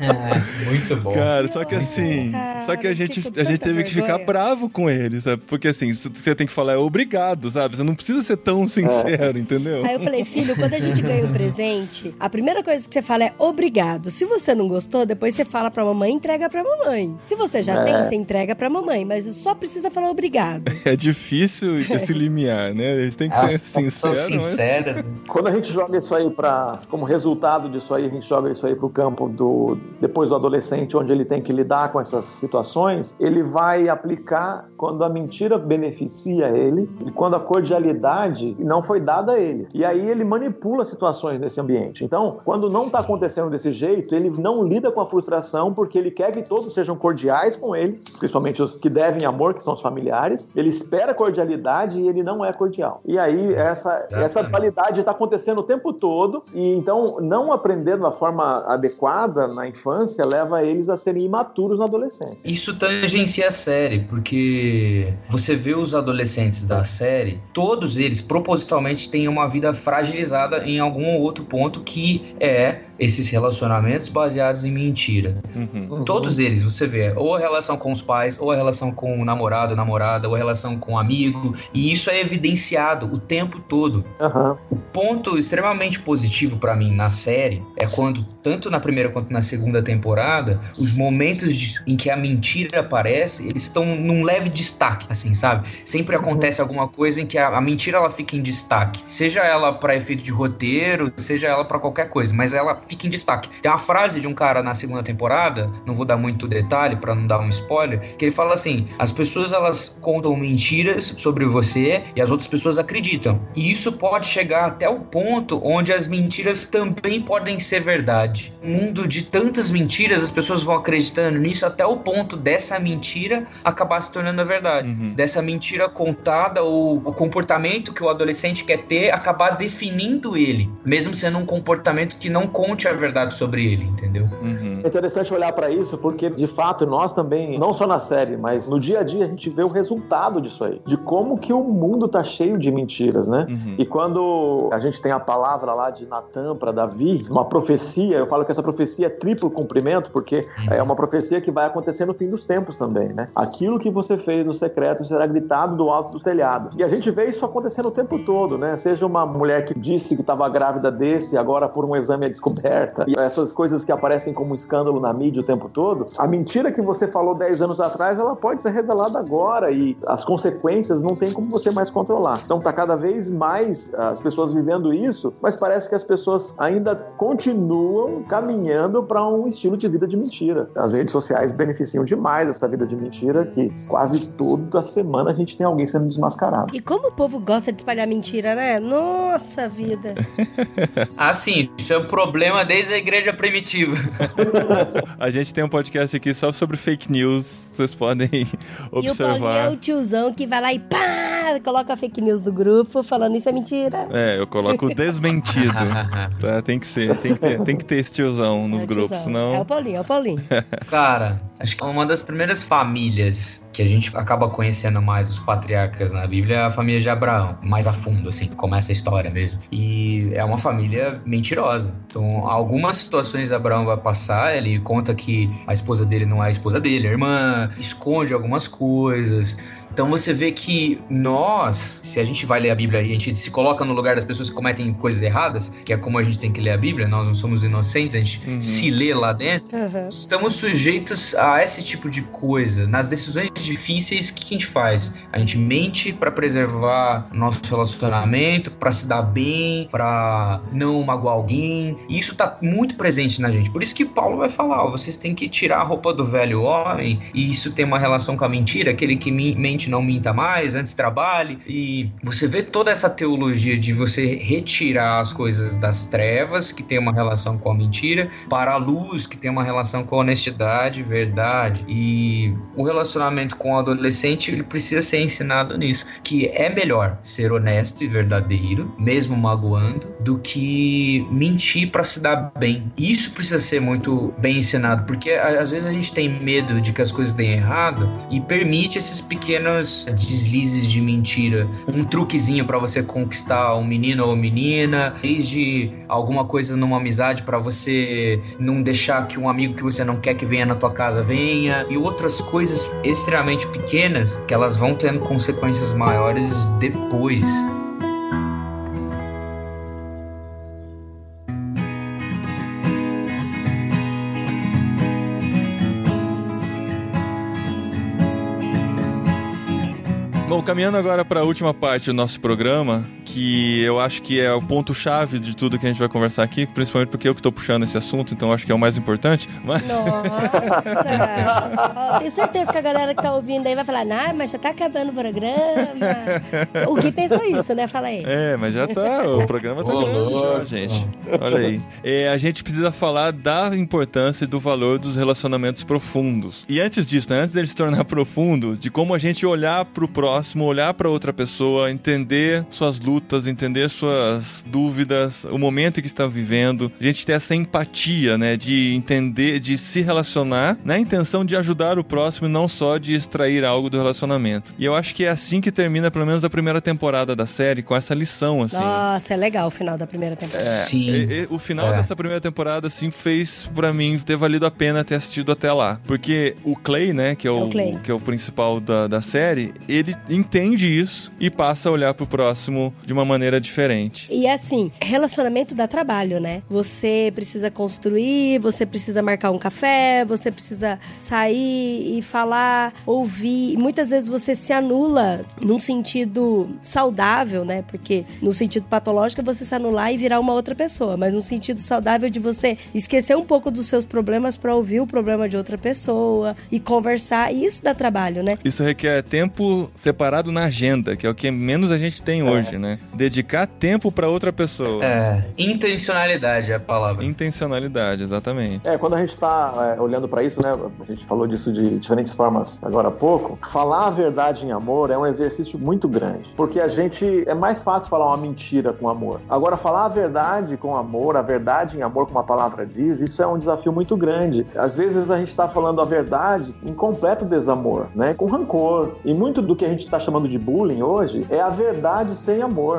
É, muito bom. Cara, só que assim, Cara, só que a gente, com a gente teve que ficar vergonha. bravo com ele, sabe? Porque assim, você tem que falar é obrigado, sabe? Você não precisa ser tão sincero, entendeu? Aí eu falei, filho, quando a gente ganha um presente, a primeira coisa que você fala é obrigado. Se você não gostou, depois você fala pra mamãe, entrega pra mamãe. Se você já É. tem, você entrega pra mamãe, mas só precisa falar obrigado. É difícil esse limiar, né? Eles têm que Elas ser são sinceros, mas... sinceras. Quando a gente joga isso aí para, como resultado disso aí, a gente joga isso aí pro campo do depois do adolescente, onde ele tem que lidar com essas situações, ele vai aplicar quando a mentira beneficia ele e quando a cordialidade não foi dada a ele. E aí ele manipula situações nesse ambiente. Então, quando não está acontecendo desse jeito, ele não lida com a frustração porque ele quer que todos sejam cordiais com ele, principalmente os que devem amor, que são os familiares. Ele espera cordialidade e ele não é cordial. E aí essa essa dualidade está acontecendo o tempo todo e então não aprender de uma forma adequada na infância leva eles a serem imaturos na adolescência. Isso tangencia a série, porque você vê os adolescentes da série, todos eles propositalmente têm uma vida fragilizada em algum outro ponto que é esses relacionamentos baseados em mentira. Uhum. Todos eles, você vê, ou a relação com os pais, ou a relação com o namorado, namorada, ou a relação com o amigo, e isso é evidenciado o tempo todo. Aham. ponto extremamente positivo pra mim na série é quando, tanto na primeira quanto na segunda temporada, os momentos de- em que a mentira aparece, eles estão num leve destaque, assim, sabe? Sempre acontece alguma coisa em que a, a mentira ela fica em destaque. Seja ela pra efeito de roteiro, seja ela pra qualquer coisa, mas ela fica em destaque. Tem uma frase de um cara na segunda temporada, não vou dar muito detalhe pra não dar um spoiler, que ele fala assim: as pessoas elas contam mentiras sobre você e as outras pessoas acreditam. E isso pode chegar até o ponto onde as mentiras também podem ser verdade. Um mundo de tantas mentiras, as pessoas vão acreditando nisso até o ponto dessa mentira acabar se tornando a verdade. Uhum. Dessa mentira contada ou o comportamento que o adolescente quer ter acabar definindo ele, mesmo sendo um comportamento que não conte a verdade sobre ele, entendeu? Uhum. É interessante olhar para isso porque, de fato, nós também, não só na série, mas no dia a dia, a gente vê o resultado disso aí. De como que o mundo tá cheio de mentiras, né? Uhum. E quando a gente tem a palavra lá de Natan para Davi, uma profecia, eu falo que essa profecia é triplo cumprimento, porque é uma profecia que vai acontecer no fim dos tempos também, né? Aquilo que você fez no secreto será gritado do alto dos telhados. E a gente vê isso acontecendo o tempo todo, né? Seja uma mulher que disse que estava grávida desse, e agora por um exame é descoberta, e essas coisas que aparecem como escândalo na mídia o tempo todo, a mentira que você falou 10 anos atrás, ela pode ser revelada agora e as consequências não tem como você mais controlar. Então tá cada vez mais as pessoas vivendo isso, mas parece que as pessoas ainda continuam caminhando para um estilo de vida de mentira. As redes sociais beneficiam demais essa vida de mentira, que quase toda semana a gente tem alguém sendo desmascarado. E como o povo gosta de espalhar mentira, né? Nossa vida. Ah, sim, isso é um problema desde a igreja primitiva. A gente tem um podcast aqui só sobre fake news, vocês podem E o Paulinho é observar. o tiozão que vai lá e pá, coloca a fake news do grupo falando isso é mentira. É, eu coloco o desmentido. Tá? Tem que ser, tem que ter, tem que ter esse tiozão nos É grupos, tiozão. senão. É o Paulinho, é o Paulinho. Cara, acho que uma das primeiras famílias que a gente acaba conhecendo mais os patriarcas na Bíblia é a família de Abraão, mais a fundo, assim, começa a história mesmo. E é uma família mentirosa. Então, algumas situações Abraão vai passar, ele conta que a esposa dele não é a esposa dele, a irmã, esconde algumas coisas. Então você vê que nós, se a gente vai ler a Bíblia e a gente se coloca no lugar das pessoas que cometem coisas erradas, que é como a gente tem que ler a Bíblia, nós não somos inocentes, a gente Uhum. se lê lá dentro, Aham. estamos sujeitos a esse tipo de coisa. Nas decisões difíceis, o que a gente faz? A gente mente para preservar nosso relacionamento, para se dar bem, para não magoar alguém. E isso tá muito presente na gente. Por isso que Paulo vai falar: ó, vocês têm que tirar a roupa do velho homem, e isso tem uma relação com a mentira. Aquele que mente não minta mais, antes trabalhe. E você vê toda essa teologia de você retirar as coisas das trevas, que tem uma relação com a mentira, para a luz, que tem uma relação com a honestidade, verdade. E o relacionamento com o adolescente, ele precisa ser ensinado nisso, que é melhor ser honesto e verdadeiro, mesmo magoando, do que mentir para se dar bem. Isso precisa ser muito bem ensinado, porque às vezes a gente tem medo de que as coisas deem errado e permite esses pequenos deslizes de mentira, um truquezinho para você conquistar um menino ou menina, desde alguma coisa numa amizade para você não deixar que um amigo que você não quer que venha na tua casa venha. E outras coisas extremamente pequenas que elas vão tendo consequências maiores depois. Caminhando agora para a última parte do nosso programa, que eu acho que é o ponto-chave de tudo que a gente vai conversar aqui, principalmente porque eu que estou puxando esse assunto, então acho que é o mais importante. Mas... Nossa! Tenho certeza que a galera que tá ouvindo aí vai falar, ah, mas já tá acabando o programa. O Gui pensou isso, né? Fala aí. É, mas já tá, o programa tá já, louco. gente. Olha aí. É, a gente precisa falar da importância e do valor dos relacionamentos profundos. E antes disso, né, antes dele se tornar profundo, de como a gente olhar pro próximo, olhar pra outra pessoa, entender suas lutas, entender suas dúvidas, o momento que está vivendo, a gente ter essa empatia, né, de entender, de se relacionar na intenção de ajudar o próximo e não só de extrair algo do relacionamento. E eu acho que é assim que termina pelo menos a primeira temporada da série, com essa lição, assim. Nossa, é legal o final da primeira temporada. Sim. E- e o final É. dessa primeira temporada, assim, fez pra mim ter valido a pena ter assistido até lá. Porque o Clay, né, que é o, É o Clay. que é o principal da, da série, ele entende isso e passa a olhar pro próximo de uma maneira diferente. E assim, relacionamento dá trabalho, né? Você precisa construir, você precisa marcar um café, você precisa sair e falar, ouvir. E muitas vezes você se anula num sentido saudável, né? Porque no sentido patológico é você se anular e virar uma outra pessoa, mas no sentido saudável de você esquecer um pouco dos seus problemas para ouvir o problema de outra pessoa e conversar. E isso dá trabalho, né? Isso requer tempo separado na agenda, que é o que menos a gente tem hoje, né? Dedicar tempo pra outra pessoa. É, intencionalidade é a palavra. Intencionalidade, exatamente. É, quando a gente está olhando para isso, né? A gente falou disso de diferentes formas agora há pouco. Falar a verdade em amor é um exercício muito grande, porque a gente é mais fácil falar uma mentira com amor. Agora, falar a verdade com amor, a verdade em amor, como a palavra diz, isso é um desafio muito grande. Às vezes a gente está falando a verdade em completo desamor, né? Com rancor. E muito do que a gente está chamando de bullying hoje é a verdade sem amor.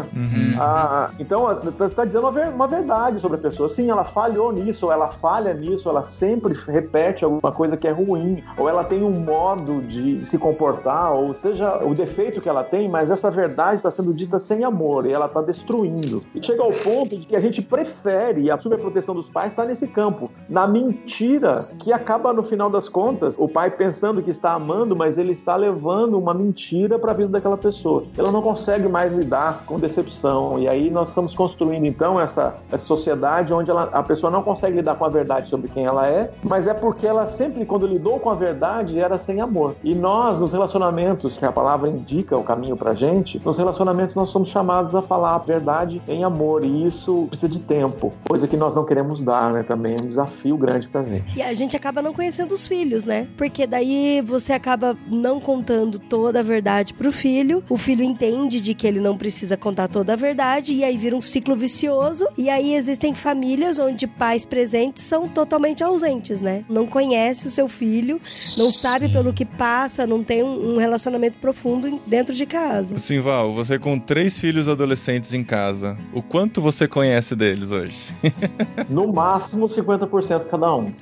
Ah, então, você está dizendo uma uma verdade sobre a pessoa. Sim, ela falhou nisso, ou ela falha nisso, ela sempre repete alguma coisa que é ruim, ou ela tem um modo de se comportar, ou seja, o defeito que ela tem, mas essa verdade está sendo dita sem amor e ela está destruindo. E chega ao ponto de que a gente prefere, e a superproteção dos pais está nesse campo, na mentira, que acaba no final das contas, o pai pensando que está amando, mas ele está levando uma mentira para a vida daquela pessoa. Ela não consegue mais lidar com decepção, e aí nós estamos construindo então essa, essa sociedade onde ela- a pessoa não consegue lidar com a verdade sobre quem ela é, mas é porque ela sempre, quando lidou com a verdade, era sem amor. E nós, nos relacionamentos, que a palavra indica o caminho pra gente, nos relacionamentos nós somos chamados a falar a verdade em amor, e isso precisa de tempo, coisa que nós não queremos dar, né? Também é um desafio grande pra gente. E a gente acaba não conhecendo os filhos, né? Porque daí você acaba não contando toda a verdade pro filho. O filho entende de que ele não precisa contar toda a verdade e aí vira um ciclo vicioso. E aí existem famílias onde pais presentes são totalmente ausentes, né? Não conhece o seu filho, não sabe pelo que passa, não tem um relacionamento profundo dentro de casa. Sim, Val, você com três filhos adolescentes em casa, o quanto você conhece deles hoje? No máximo 50% cada um.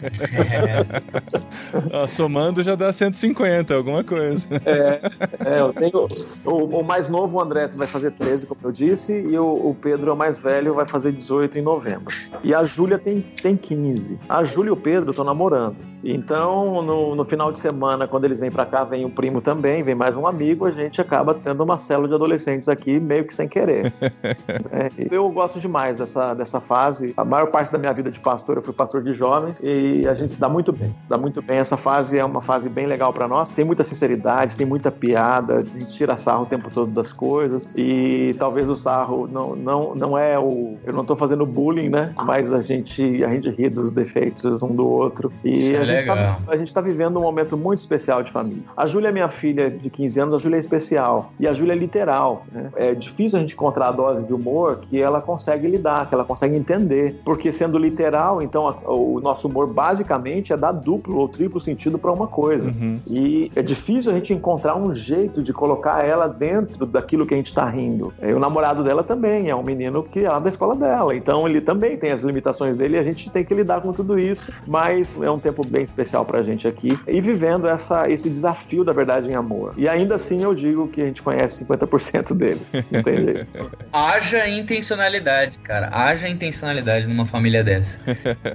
Ah, somando já dá 150, alguma coisa. É, eu tenho. O, o mais novo, o André, vai fazer 13, como eu disse, e o, o Pedro é o mais velho, vai fazer 18 em novembro. E a Júlia tem, tem 15. A Júlia e o Pedro estão namorando. Então, no, no, final de semana, quando eles vêm para cá, vem o primo também, vem mais um amigo, a gente acaba tendo uma célula de adolescentes aqui, meio que sem querer. é, eu gosto demais dessa, dessa fase. A maior parte da minha vida de pastor, eu fui pastor de jovens, e a gente se dá muito bem. Dá muito bem. Essa fase é uma fase bem legal para nós. Tem muita sinceridade, tem muita piada, a gente tira sarro o tempo todo das coisas, e talvez o sarro não, não, não é o. Eu não tô fazendo bullying, né? Mas a gente, a gente ri dos defeitos um do outro. E a gente, tá, a gente tá vivendo um momento muito especial de família. A Júlia é minha filha de 15 anos, a Júlia é especial. E a Júlia é literal. Né? É difícil a gente encontrar a dose de humor que ela consegue lidar, que ela consegue entender. Porque sendo literal, então a, o nosso humor basicamente é dar duplo ou triplo sentido para uma coisa. Uhum. E é difícil a gente encontrar um jeito de colocar ela dentro daquilo que a gente está rindo. E o namorado dela também é um menino que é lá da escola dela. Então ele também tem as limitações dele e a gente tem que lidar com tudo isso. Mas é um tempo bem especial pra gente aqui e vivendo essa, esse desafio da verdade em amor. E ainda assim eu digo que a gente conhece 50% deles. Não tem jeito. Haja intencionalidade, cara. Haja intencionalidade numa família dessa.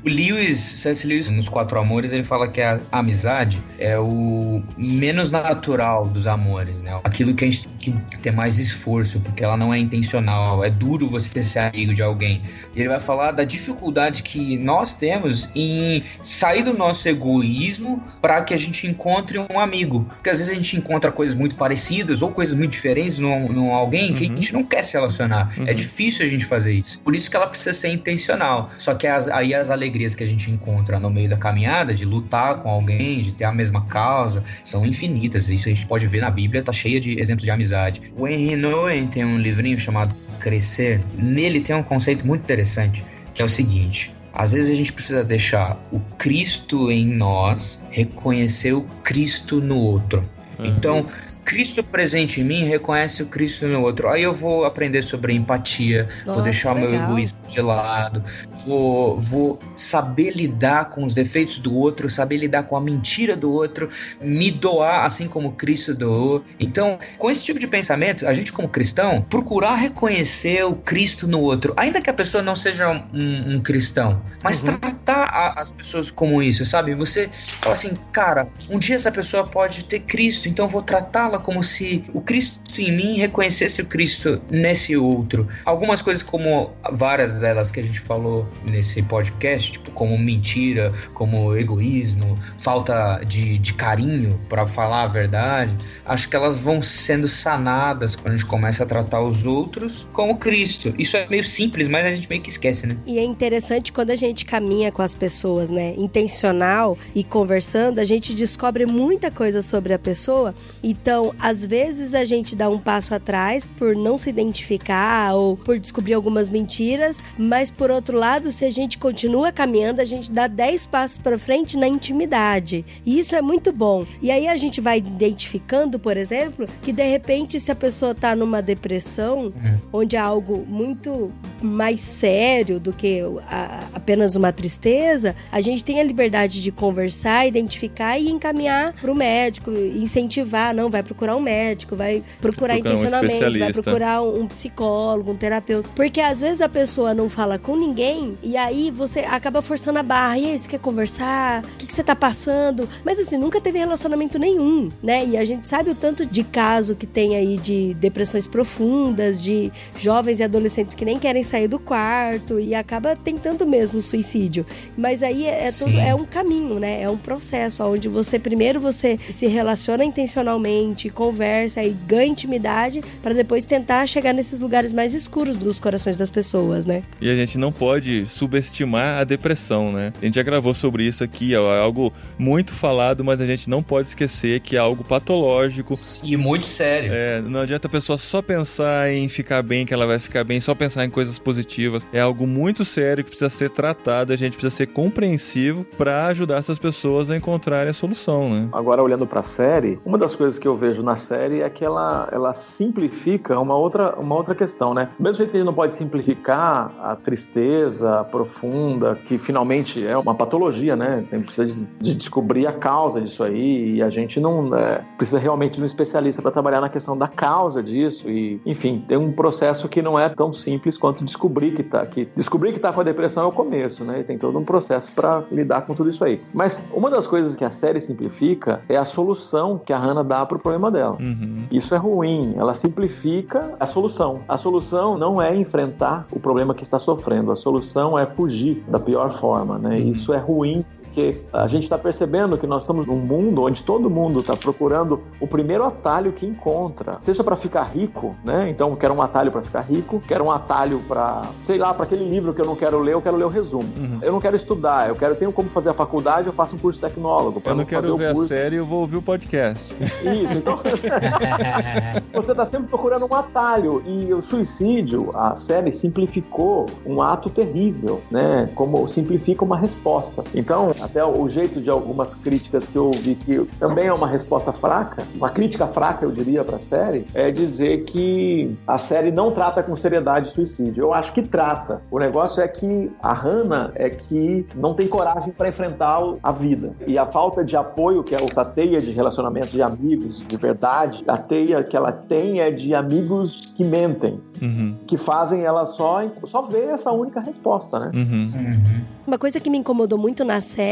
O Lewis, C.S. Lewis, nos Quatro Amores, ele fala que a amizade é o menos natural dos amores, né? Aquilo que a gente tem que ter mais esforço, porque ela não é intencional. É duro você ser amigo de alguém. E ele vai falar da dificuldade que nós temos em sair do nosso egoísmo para que a gente encontre um amigo. Porque às vezes a gente encontra coisas muito parecidas ou coisas muito diferentes num, num alguém que uhum. a gente não quer se relacionar. Uhum. É difícil a gente fazer isso. Por isso que ela precisa ser intencional. Só que as, aí as alegrias que a gente encontra no meio da caminhada, de lutar com alguém, de ter a mesma causa, são infinitas. Isso a gente pode ver na Bíblia, tá cheia de exemplos de amizade. O Henry Nouwen tem um livrinho chamado Crescer. Nele tem um conceito muito interessante, que é o seguinte: às vezes a gente precisa deixar o Cristo em nós reconhecer o Cristo no outro. Então, Cristo presente em mim reconhece o Cristo no outro. Aí eu vou aprender sobre empatia, Nossa, vou deixar o meu egoísmo de lado, vou, vou saber lidar com os defeitos do outro, saber lidar com a mentira do outro, me doar assim como Cristo doou. Então, com esse tipo de pensamento, a gente como cristão, procurar reconhecer o Cristo no outro, ainda que a pessoa não seja um, um cristão, mas uhum. tratar a, as pessoas como isso, sabe? Você fala assim, cara, um dia essa pessoa pode ter Cristo, então eu vou tratá-la como se o Cristo em mim reconhecesse o Cristo nesse outro. Algumas coisas como várias delas que a gente falou nesse podcast, tipo como mentira, como egoísmo, falta de, de carinho para falar a verdade, acho que elas vão sendo sanadas quando a gente começa a tratar os outros como Cristo. Isso é meio simples, mas a gente meio que esquece, né? E é interessante quando a gente caminha com as pessoas, né, intencional e conversando, a gente descobre muita coisa sobre a pessoa. Então, às vezes a gente dá um passo atrás por não se identificar ou por descobrir algumas mentiras, mas por outro lado, se a gente continua caminhando, a gente dá 10 passos para frente na intimidade. E isso é muito bom. E aí a gente vai identificando, por exemplo, que de repente se a pessoa tá numa depressão, uhum. onde há algo muito mais sério do que a, apenas uma tristeza, a gente tem a liberdade de conversar, identificar e encaminhar para o médico, incentivar, não vai procurar um médico, vai procurar intencionalmente, um vai procurar um, psicólogo, um terapeuta, porque às vezes a pessoa não fala com ninguém e aí você acaba forçando a barra. E aí, você quer conversar? O que, que você tá passando? Mas assim, nunca teve relacionamento nenhum, né? E a gente sabe o tanto de caso que tem aí de depressões profundas, de jovens e adolescentes que nem querem sair do quarto e acaba tentando mesmo suicídio. Mas aí é, é tudo, é um caminho, né? É um processo onde você primeiro você se relaciona intencionalmente, conversa e ganha intimidade para depois tentar chegar nesses lugares mais escuros dos corações das pessoas, né? E a gente não pode subestimar a depressão, né? A gente já gravou sobre isso aqui, é algo muito falado, mas a gente não pode esquecer que é algo patológico. E muito sério. É, não adianta a pessoa só pensar em ficar bem, que ela vai ficar bem, só pensar em coisas positivas. É algo muito sério que precisa ser tratado, a gente precisa ser compreensivo para ajudar essas pessoas a encontrarem a solução, né? Agora, olhando para a série, uma das coisas que eu vejo vejo na série é que ela, ela simplifica uma outra, uma outra questão, né? Mesmo jeito que a gente não pode simplificar a tristeza profunda, que finalmente é uma patologia, né? Tem precisa de, de descobrir a causa disso aí e a gente não é, precisa realmente de um especialista para trabalhar na questão da causa disso e, enfim, tem um processo que não é tão simples quanto descobrir que tá que descobrir que tá com a depressão é o começo, né? E tem todo um processo para lidar com tudo isso aí. Mas uma das coisas que a série simplifica é a solução que a Hannah dá pro problema dela. Uhum. Isso é ruim. Ela simplifica a solução. A solução não é enfrentar o problema que está sofrendo. A solução é fugir da pior forma, né? Isso é ruim porque a gente está percebendo que nós estamos num mundo onde todo mundo está procurando o primeiro atalho que encontra, seja para ficar rico, né? Então, quero um atalho para ficar rico, quero um atalho para, sei lá, para aquele livro que eu não quero ler, eu quero ler o resumo. Uhum. Eu não quero estudar, eu quero tenho como fazer a faculdade, eu faço um curso tecnólogo. Eu não quero fazer o ver a curso. série, eu vou ouvir o podcast. Isso, então você está sempre procurando um atalho e o suicídio, a série simplificou um ato terrível, né? Como simplifica uma resposta. Então, até o jeito de algumas críticas que eu ouvi que também é uma resposta fraca, uma crítica fraca, eu diria, para a série, é dizer que a série não trata com seriedade suicídio. Eu acho que trata. O negócio é que a Hannah é que não tem coragem para enfrentar a vida. E a falta de apoio, que é essa teia de relacionamento de amigos, de verdade, a teia que ela tem é de amigos que mentem, Uhum. que fazem ela só, só ver essa única resposta, né? Uhum. Uhum. Uma coisa que me incomodou muito na série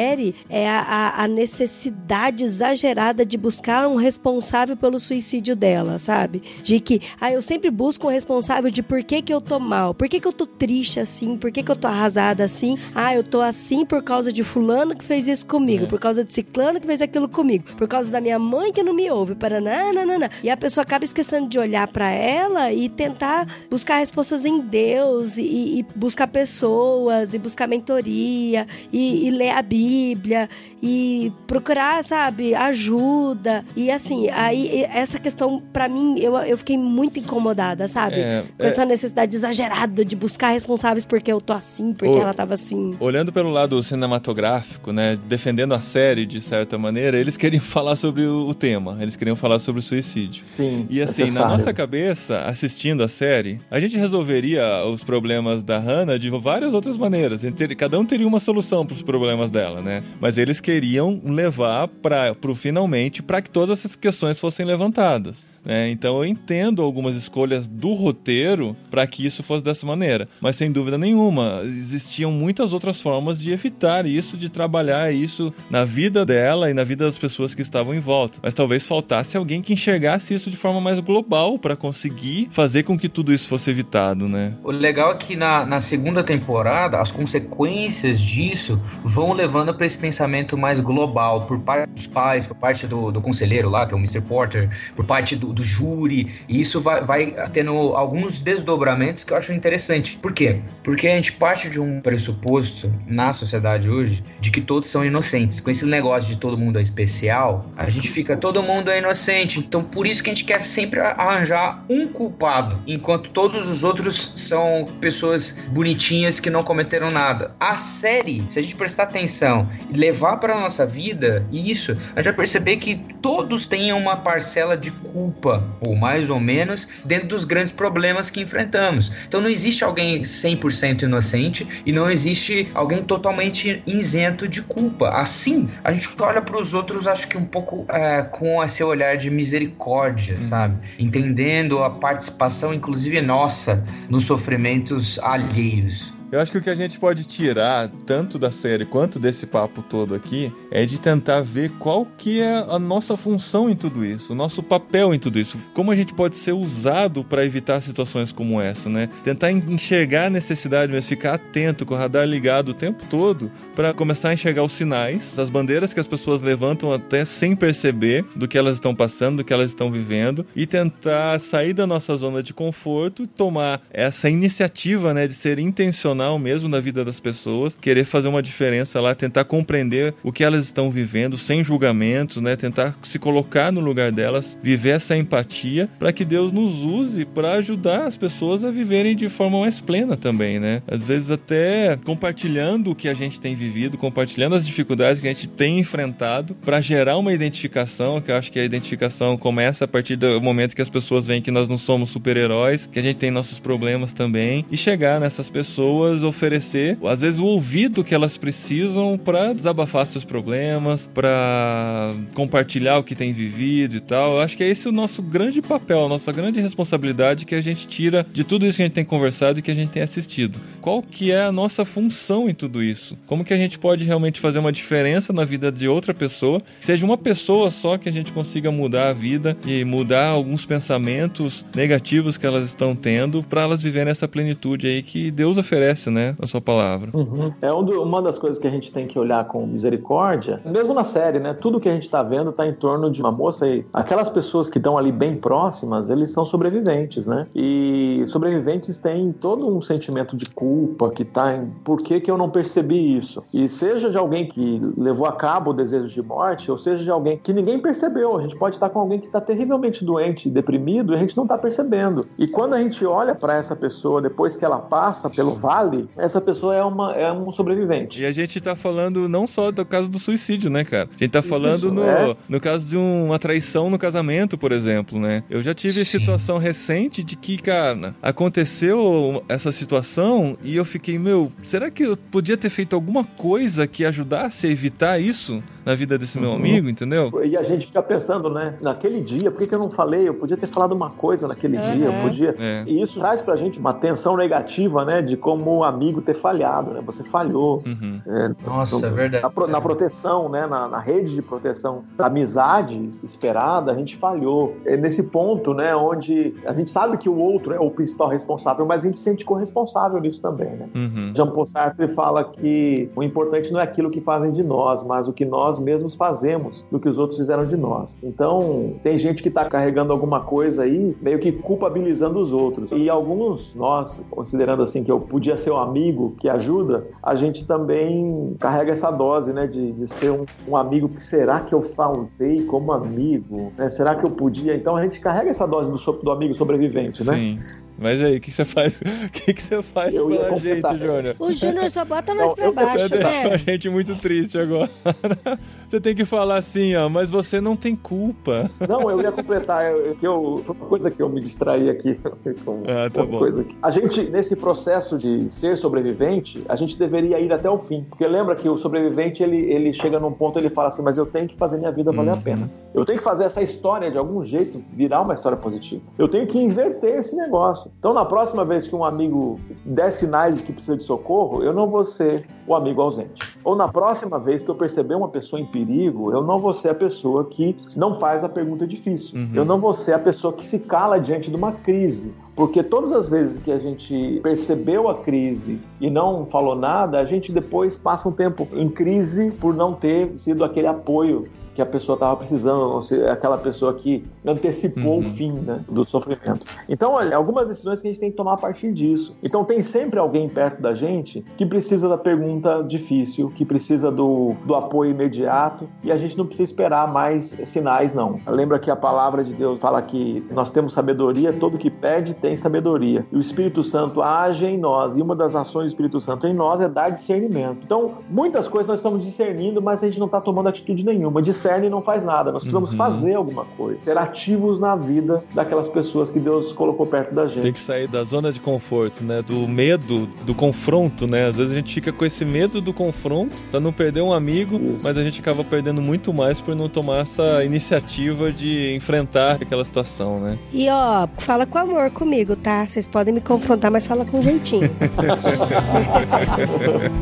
é a, a- necessidade exagerada de buscar um responsável pelo suicídio dela, sabe? De que, ah, eu sempre busco um responsável de por que, que eu tô mal, por que, que eu tô triste assim, por que, que eu tô arrasada assim. Ah, eu tô assim por causa de fulano que fez isso comigo, por causa de ciclano que fez aquilo comigo, por causa da minha mãe que não me ouve, para nananana. E a pessoa acaba esquecendo de olhar pra ela e tentar buscar respostas em Deus e, e buscar pessoas e buscar mentoria e, e ler a Bíblia Bíblia e procurar, sabe, ajuda. E assim, aí essa questão, pra mim, eu, eu fiquei muito incomodada, sabe? É, Com essa necessidade exagerada de buscar responsáveis porque eu tô assim, porque Ô, ela tava assim. Olhando pelo lado cinematográfico, né, defendendo a série de certa maneira, eles queriam falar sobre o, o tema, eles queriam falar sobre o suicídio. Sim. E assim, na necessário. nossa cabeça, assistindo a série, a gente resolveria os problemas da Hannah de várias outras maneiras. Cada um teria uma solução para os problemas dela, né? Mas eles queriam levar para pro finalmente para que todas essas questões fossem levantadas. Né? Então eu entendo algumas escolhas do roteiro para que isso fosse dessa maneira. Mas sem dúvida nenhuma, existiam muitas outras formas de evitar isso, de trabalhar isso na vida dela e na vida das pessoas que estavam em volta. Mas talvez faltasse alguém que enxergasse isso de forma mais global para conseguir fazer com que tudo isso fosse evitado, né? O legal é que na, na segunda temporada, as consequências disso vão levando para esse pensamento mais global, por parte dos pais, por parte do, do conselheiro lá, que é o Mr. Porter, por parte do, do júri, e isso vai, vai tendo alguns desdobramentos que eu acho interessante. Por quê? Porque a gente parte de um pressuposto na sociedade hoje de que todos são inocentes. Com esse negócio de todo mundo é especial, a gente fica, todo mundo é inocente. Então por isso que a gente quer sempre arranjar um culpado, enquanto todos os outros são pessoas bonitinhas que não cometeram nada. A série, se a gente prestar atenção e levar para nossa vida isso, a gente vai perceber que todos têm uma parcela de culpa, ou mais ou menos, dentro dos grandes problemas que enfrentamos. Então não existe alguém 100% inocente e não existe alguém totalmente isento de culpa. Assim, a gente olha para os outros, acho que um pouco é, com esse olhar de misericórdia, sabe? Entendendo a participação, inclusive nossa, nos sofrimentos alheios. Eu acho que o que a gente pode tirar, tanto da série quanto desse papo todo aqui, é de tentar ver qual que é a nossa função em tudo isso, o nosso papel em tudo isso, como a gente pode ser usado para evitar situações como essa, né? Tentar enxergar a necessidade, mas ficar atento, com o radar ligado o tempo todo, para começar a enxergar os sinais, as bandeiras que as pessoas levantam até sem perceber do que elas estão passando, do que elas estão vivendo, e tentar sair da nossa zona de conforto tomar essa iniciativa, né, de ser intencional mesmo na vida das pessoas, querer fazer uma diferença lá, tentar compreender o que elas estão vivendo sem julgamentos, né? Tentar se colocar no lugar delas, viver essa empatia para que Deus nos use para ajudar as pessoas a viverem de forma mais plena também, né? Às vezes até compartilhando o que a gente tem vivido, compartilhando as dificuldades que a gente tem enfrentado para gerar uma identificação, que eu acho que a identificação começa a partir do momento que as pessoas veem que nós não somos super-heróis, que a gente tem nossos problemas também e chegar nessas pessoas, oferecer às vezes o ouvido que elas precisam para desabafar seus problemas, para compartilhar o que tem vivido e tal. Eu acho que é esse o nosso grande papel, a nossa grande responsabilidade que a gente tira de tudo isso que a gente tem conversado e que a gente tem assistido. Qual que é a nossa função em tudo isso? Como que a gente pode realmente fazer uma diferença na vida de outra pessoa? Que seja uma pessoa só que a gente consiga mudar a vida e mudar alguns pensamentos negativos que elas estão tendo para elas viverem essa plenitude aí que Deus oferece, né, na sua palavra. Uhum. É um do, uma das coisas que a gente tem que olhar com misericórdia, mesmo na série, né? Tudo que a gente está vendo está em torno de uma moça e aquelas pessoas que estão ali bem próximas, eles são sobreviventes, né? E sobreviventes têm todo um sentimento de culpa que tá em por que, que eu não percebi isso? E seja de alguém que levou a cabo o desejo de morte, ou seja de alguém que ninguém percebeu. A gente pode estar com alguém que está terrivelmente doente, deprimido, e a gente não está percebendo. E quando a gente olha para essa pessoa depois que ela passa pelo vale, essa pessoa é, uma, é um sobrevivente. E a gente tá falando não só do caso do suicídio, né, cara? A gente tá falando Isso, no, é. no caso de uma traição no casamento, por exemplo, né? Eu já tive Sim. situação recente de que, cara, aconteceu essa situação e eu fiquei, meu, será que eu podia ter feito alguma coisa que ajudasse a evitar isso na vida desse meu Uhum. amigo, entendeu? E a gente fica pensando, né? Naquele dia, por que, que eu não falei? Eu podia ter falado uma coisa naquele Uhum. dia, eu podia. É. E isso traz pra gente uma tensão negativa, né? De como o amigo ter falhado, né? Você falhou. Uhum. É, Nossa, é verdade. na, na proteção, né? Na, na rede de proteção da amizade esperada, a gente falhou. É nesse ponto, né? Onde a gente sabe que o outro é o principal responsável, mas a gente se sente corresponsável nisso também, né? Uhum. Jean Paul Sartre fala que o importante não é aquilo que fazem de nós, mas o que nós mesmos fazemos do que os outros fizeram de nós. Então, tem gente que está carregando alguma coisa aí, meio que culpabilizando os outros. E alguns, nós, considerando assim que eu podia ser um amigo que ajuda, a gente também carrega essa dose, né, de, de ser um, um amigo que será que eu faltei como amigo? né? Será que eu podia? Então a gente carrega essa dose do, do amigo sobrevivente, né? Sim. Mas aí, o que, que você faz? O que, que você faz Eu pela gente. Júnior? O Júnior só bota nós Não, pra baixo, Você deixou a né? gente muito triste agora. Você tem que falar assim, ó, mas você não tem culpa. Não, eu ia completar. Eu, eu- eu- foi uma coisa que eu me distraí aqui. com Ah, tá bom. coisa. A gente, nesse processo de ser sobrevivente, a gente deveria ir até o fim. Porque lembra que o sobrevivente, ele, ele chega num ponto, ele fala assim, mas eu tenho que fazer minha vida valer Uhum. a pena. Eu tenho que fazer essa história, de algum jeito, virar uma história positiva. Eu tenho que inverter esse negócio. Então, na próxima vez que um amigo der sinais de que precisa de socorro, eu não vou ser o amigo ausente. Ou na próxima vez que eu perceber uma pessoa em perigo, eu não vou ser a pessoa que não faz a pergunta difícil. Uhum. Eu não vou ser a pessoa que se cala diante de uma crise. Porque todas as vezes que a gente percebeu a crise e não falou nada, a gente depois passa um tempo em crise por não ter sido aquele apoio que a pessoa estava precisando, não ser aquela pessoa que antecipou Uhum. o fim né, do sofrimento. Então, olha, algumas decisões que a gente tem que tomar a partir disso. Então, tem sempre alguém perto da gente que precisa da pergunta difícil, que precisa do, do apoio imediato, e a gente não precisa esperar mais sinais, não. Lembra que a palavra de Deus fala que nós temos sabedoria, todo que pede tem sabedoria. E o Espírito Santo age em nós, e uma das ações do Espírito Santo em nós é dar discernimento. Então, muitas coisas nós estamos discernindo, mas a gente não está tomando atitude nenhuma. Discerne e não faz nada. Nós precisamos Uhum. fazer alguma coisa, ser ativos na vida daquelas pessoas que Deus colocou perto da gente. Tem que sair da zona de conforto, né? Do medo, do confronto, né? Às vezes a gente fica com esse medo do confronto pra não perder um amigo, Isso. mas a gente acaba perdendo muito mais por não tomar essa iniciativa de enfrentar aquela situação, né? E ó, fala com amor comigo, tá? Vocês podem me confrontar, mas fala com jeitinho.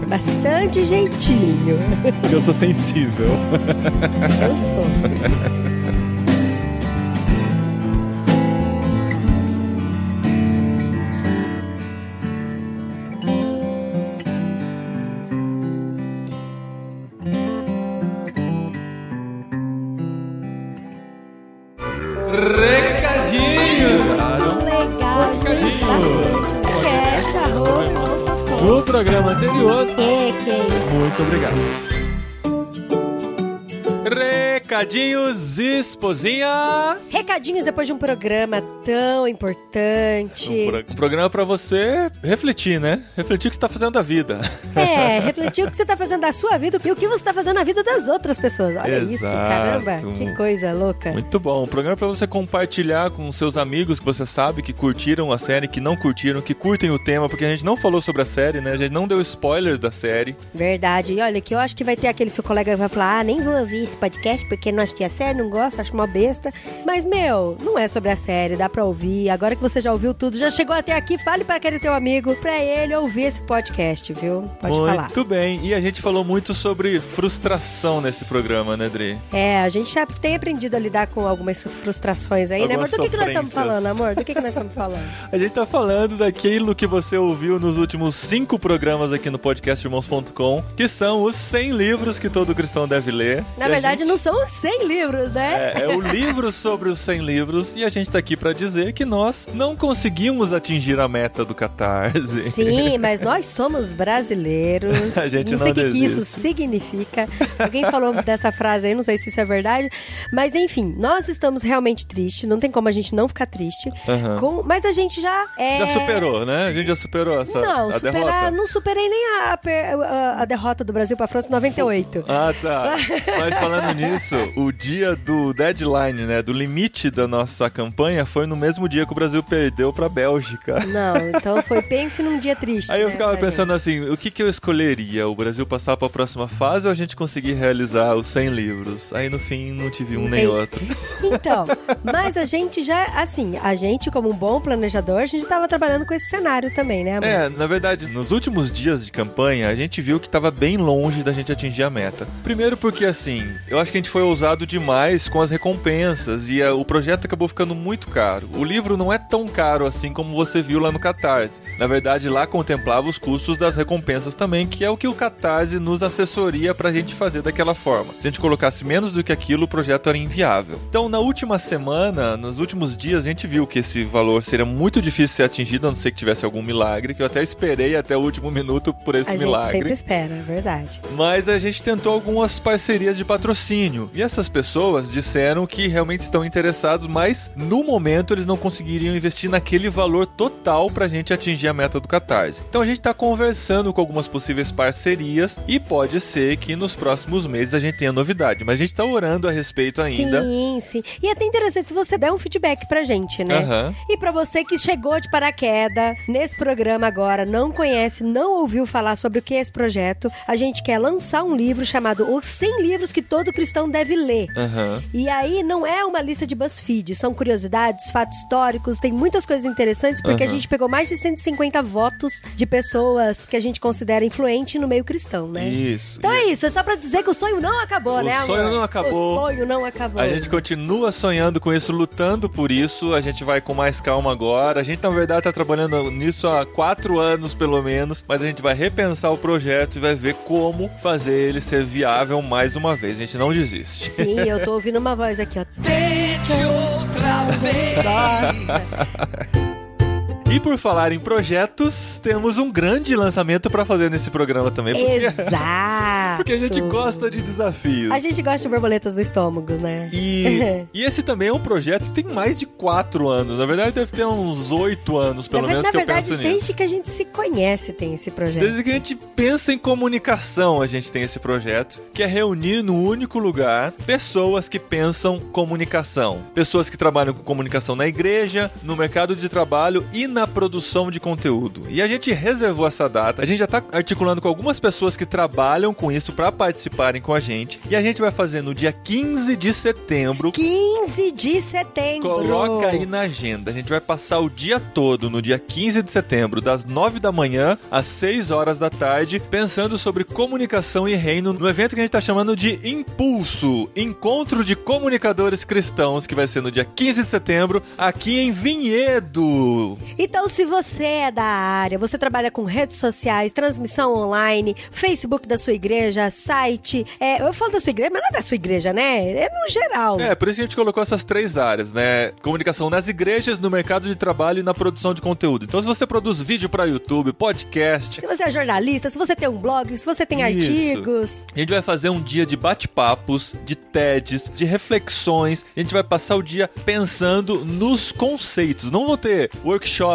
Bastante jeitinho. Porque eu sou sensível. Eu sou. Programa anterior. Que que é isso? Muito obrigado. Red. Recadinhos, esposinha! Recadinhos depois de um programa tão importante. Um, pro- um programa pra você refletir, né? Refletir o que você tá fazendo da vida. É, refletir o que você tá fazendo da sua vida e o que você tá fazendo na vida das outras pessoas. Olha isso, Exato. caramba, que coisa louca. Muito bom. Um programa pra você compartilhar com seus amigos que você sabe que curtiram a série, que não curtiram, que curtem o tema, porque a gente não falou sobre a série, né? A gente não deu spoilers da série. Verdade. E olha, que eu acho que vai ter aquele seu colega que vai falar: ah, nem vou ouvir esse podcast porque não assisti a série, não gosto, acho uma besta. Mas, meu, não é sobre a série, dá pra ouvir. Agora que você já ouviu tudo, já chegou até aqui, fale pra aquele teu amigo, pra ele ouvir esse podcast, viu? Pode falar. Muito bem. E a gente falou muito sobre frustração nesse programa, né, Dri? É, a gente já tem aprendido a lidar com algumas frustrações aí, né? Mas Algumas do que, que nós estamos falando, amor? Do que, que nós estamos falando? A gente tá falando daquilo que você ouviu nos últimos cinco programas aqui no podcastirmãos.com, que são os 100 livros que todo cristão deve ler. Na verdade, gente- não são os 100 livros, né? É, é o livro sobre os 100 livros e a gente tá aqui pra dizer que nós não conseguimos atingir a meta do Catarse. Sim, mas nós somos brasileiros. A gente não sei não o que, que isso significa. Alguém falou dessa frase aí, não sei se isso é verdade. Mas enfim, nós estamos realmente tristes. Não tem como a gente não ficar triste. Aham. Com- Mas a gente já. É... Já superou, né? A gente já superou essa Não, a superar, derrota. não superei nem a, a- a derrota do Brasil pra França em 98. Ah, tá. Mas falando nisso, o dia do deadline, né, do limite da nossa campanha foi no mesmo dia que o Brasil perdeu pra Bélgica. Não, então foi pense num dia triste. Aí eu né, ficava pra pensando assim, o que que eu escolheria? O Brasil passar pra próxima fase ou a gente conseguir realizar os 100 livros? Aí no fim não tive um nem Ei. outro. Então, mas a gente já, assim, a gente, como um bom planejador, a gente tava trabalhando com esse cenário também, né, amor? É, na verdade, nos últimos dias de campanha, a gente viu que tava bem longe da gente atingir a meta. Primeiro porque, assim, eu acho que a gente foi ousado demais com as recompensas e ah, o projeto acabou ficando muito caro. O livro não é tão caro assim como você viu lá no Catarse. Na verdade, lá contemplava os custos das recompensas também, que é o que o Catarse nos assessoria pra gente fazer daquela forma. Se a gente colocasse menos do que aquilo, o projeto era inviável. Então, na última semana, nos últimos dias, a gente viu que esse valor seria muito difícil de ser atingido, a não ser que tivesse algum milagre, que eu até esperei até o último minuto por esse a gente milagre. sempre espera, é verdade. Mas a gente tentou algumas parcerias de patrocínio. E essas pessoas disseram que realmente estão interessados, mas no momento eles não conseguiriam investir naquele valor total pra gente atingir a meta do Catarse. Então a gente tá conversando com algumas possíveis parcerias e pode ser que nos próximos meses a gente tenha novidade. Mas a gente tá orando a respeito ainda. Sim, sim. E é até interessante se você der um feedback pra gente, né? Aham. E pra você que chegou de paraquedas nesse programa agora, não conhece, não ouviu falar sobre o que é esse projeto, a gente quer lançar um livro chamado Os 100 Livros que Todo Cristão Deve Ler. Aham. E aí não é uma lista de BuzzFeed, são curiosidades, fatos históricos, tem muitas coisas interessantes, porque a Aham. gente pegou mais de 150 votos de pessoas que a gente considera influente no meio cristão, né? Isso. Então é isso, é só pra dizer que o sonho não acabou, O né, amor? sonho não acabou. O sonho não acabou. A gente continua sonhando com isso, lutando por isso. A gente vai com mais calma agora. A gente, na verdade, tá trabalhando nisso há quatro anos, pelo menos. Mas a gente vai repensar o projeto e vai ver como fazer ele ser viável mais uma vez. A gente não desiste. Sim, eu tô ouvindo uma voz aqui, ó. Tente outra vez. E por falar em projetos, temos um grande lançamento pra fazer nesse programa também. Porque, Exato. porque a gente gosta de desafios. A gente gosta de borboletas no estômago, né? E, e esse também é um projeto que tem mais de quatro anos. Na verdade, deve ter uns oito anos, pelo na, menos, na que eu verdade, penso nisso. desde que a gente se conhece tem esse projeto. Desde que a gente pensa em comunicação, a gente tem esse projeto, que é reunir num único lugar pessoas que pensam comunicação. Pessoas que trabalham com comunicação na igreja, no mercado de trabalho e na produção de conteúdo. E a gente reservou essa data, a gente já tá articulando com algumas pessoas que trabalham com isso para participarem com a gente. E a gente vai fazer no dia 15 de setembro 15 de setembro. Coloca aí na agenda. A gente vai passar o dia todo, no dia 15 de setembro, das 9 da manhã às 6 horas da tarde, pensando sobre comunicação e reino no evento que a gente tá chamando de Impulso Encontro de Comunicadores Cristãos, que vai ser no dia 15 de setembro, aqui em Vinhedo. Então, se você é da área, você trabalha com redes sociais, transmissão online, Facebook da sua igreja, site. É, eu falo da sua igreja, mas não é da sua igreja, né? É no geral. É, por isso que a gente colocou essas três áreas, né? Comunicação nas igrejas, no mercado de trabalho e na produção de conteúdo. Então, se você produz vídeo para YouTube, podcast, Se você é jornalista, se você tem um blog, se você tem Isso. artigos. A gente vai fazer um dia de bate-papos, de TEDs, de reflexões. A gente vai passar o dia pensando nos conceitos. Não vão ter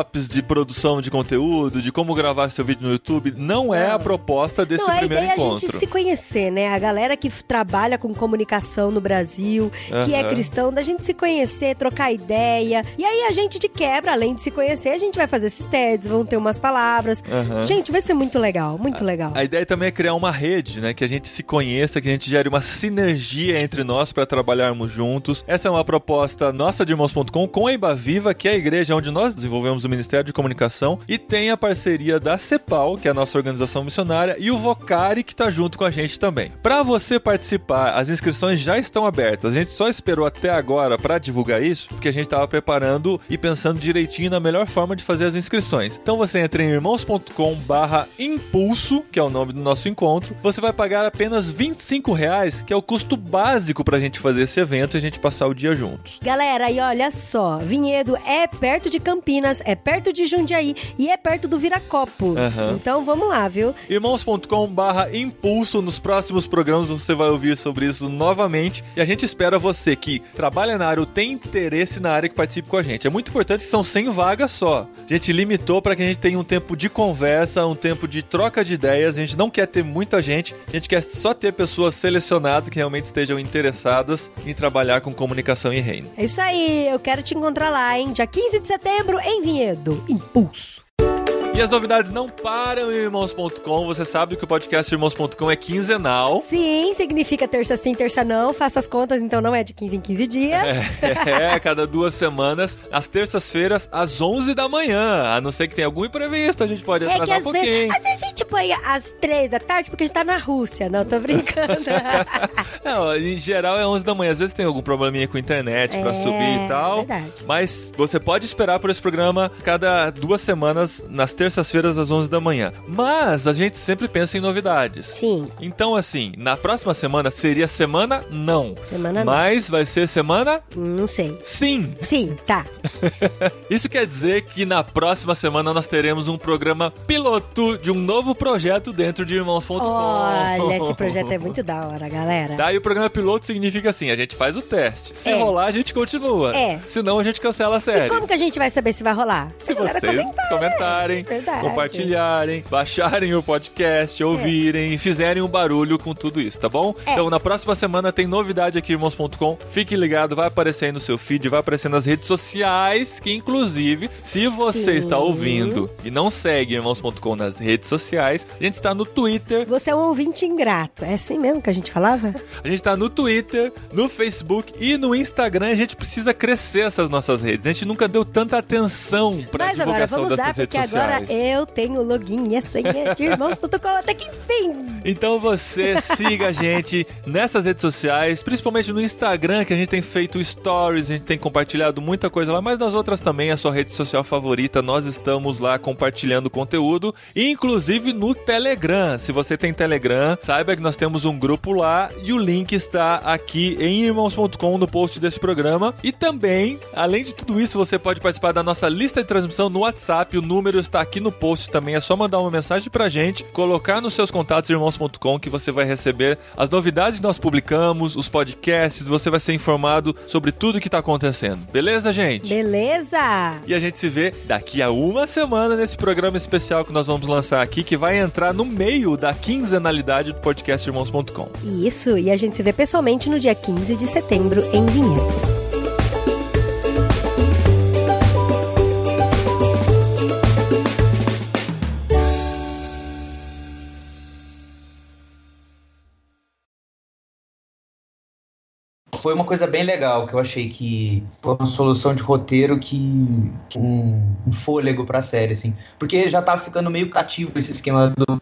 workshops de produção de conteúdo, de como gravar seu vídeo no YouTube. Não é a proposta desse Não, a primeiro ideia é a encontro. gente se conhecer, né? A galera que trabalha com comunicação no Brasil, que é cristão, da gente se conhecer, trocar ideia. E aí a gente de quebra, além de se conhecer, a gente vai fazer esses TEDs, vão ter umas palavras. Aham. Gente, vai ser muito legal, muito legal. A ideia também é criar uma rede, né? Que a gente se conheça, que a gente gere uma sinergia entre nós para trabalharmos juntos. Essa é uma proposta nossa de irmãos.com com a Ibaviva, que é a igreja onde nós desenvolvemos o Ministério de Comunicação, e tem a parceria da CEPAL, que é a nossa organização missionária, e o Vocari, que tá junto com a gente também. Para você participar, as inscrições já estão abertas. A gente só esperou até agora para divulgar isso, porque a gente estava preparando e pensando direitinho na melhor forma de fazer as inscrições. Então você entra em irmãos.com barra impulso, que é o nome do nosso encontro. Você vai pagar apenas 25 reais, que é o custo básico pra gente fazer esse evento e a gente passar o dia juntos. Galera, e olha só, Vinhedo é perto de Campinas, é perto de Jundiaí e é perto do Viracopos. Aham. Então vamos lá, viu? irmãos.com barra impulso nos próximos programas você vai ouvir sobre isso novamente e a gente espera você que trabalha na área ou tem interesse na área que participe com a gente. É muito importante que são 100 vagas só. A gente limitou para que a gente tenha um tempo de conversa, um tempo de troca de ideias. A gente não quer ter muita gente, a gente quer só ter pessoas selecionadas que realmente estejam interessadas em trabalhar com comunicação e reino. É isso aí, eu quero te encontrar lá, hein? Dia 15 de setembro em Vinhedo. Impulso. E as novidades não param em irmãos.com. Você sabe que o podcast irmãos.com é quinzenal. Sim, significa terça sim, terça não. Faça as contas, então não é de 15 em 15 dias. É, cada duas semanas, às terças-feiras, às 11 da manhã. A não ser que tenha algum imprevisto, a gente pode É que atrasar um às pouquinho. vezes, às a gente põe às três da tarde porque a gente tá na Rússia. Não, tô brincando. Não, em geral é 11 da manhã. Às vezes tem algum probleminha com a internet pra É, subir e tal. verdade. Mas você pode esperar por esse programa cada duas semanas, nas terças-feiras, às 11 da manhã. Mas a gente sempre pensa em novidades. Sim, Então, assim, na próxima semana seria semana? Não. semana não. Mas vai ser semana? Não sei. Sim. Sim, tá. Isso quer dizer que na próxima semana nós teremos um programa piloto de um novo projeto dentro de irmãos.com. Olha, esse projeto é muito da hora, galera. Tá, e o programa piloto significa assim: a gente faz o teste. Se É. rolar, a gente continua. É. Se não, a gente cancela a série. E como que a gente vai saber se vai rolar? Se galera vocês né? comentarem, Verdade. compartilharem, baixarem o podcast, ouvirem e fizerem um barulho com tudo isso, tá bom? É. Então, na próxima semana tem novidade aqui, irmãos.com. Fique ligado, vai aparecer aí no seu feed, vai aparecer nas redes sociais, que inclusive, se você Sim. está ouvindo e não segue irmãos.com nas redes sociais, a gente está no Twitter, Você é um ouvinte ingrato. É assim mesmo que a gente falava? a gente tá no Twitter, no Facebook e no Instagram. A gente precisa crescer essas nossas redes. A gente nunca deu tanta atenção pra Mas agora divulgação vamos dar, dessas porque redes agora eu tenho o login e a senha de irmãos.com até que enfim. Então você siga a gente nessas redes sociais, principalmente no Instagram, que a gente tem feito stories, a gente tem compartilhado muita coisa lá, mas nas outras também, a sua rede social favorita, nós estamos lá compartilhando conteúdo, inclusive no Telegram. Se você tem Telegram, saiba que nós temos um grupo lá e o link está aqui em irmãos.com no post desse programa. E também, além de tudo isso, você pode participar da nossa lista de transmissão no WhatsApp, o número está aqui no post também, é só mandar uma mensagem pra gente, colocar nos seus contatos irmãos.com que você vai receber as novidades que nós publicamos, os podcasts, você vai ser informado sobre tudo que tá acontecendo. Beleza, gente? Beleza? E a gente se vê daqui a uma semana nesse programa especial que nós vamos lançar aqui, que vai entrar no meio da quinzenalidade do podcast irmãos.com. Isso, e a gente se vê pessoalmente no dia 15 de setembro em Vinhedo. Foi uma coisa bem legal que eu achei que foi uma solução de roteiro que um, um fôlego pra série, assim. Porque já tava ficando meio cativo esse esquema do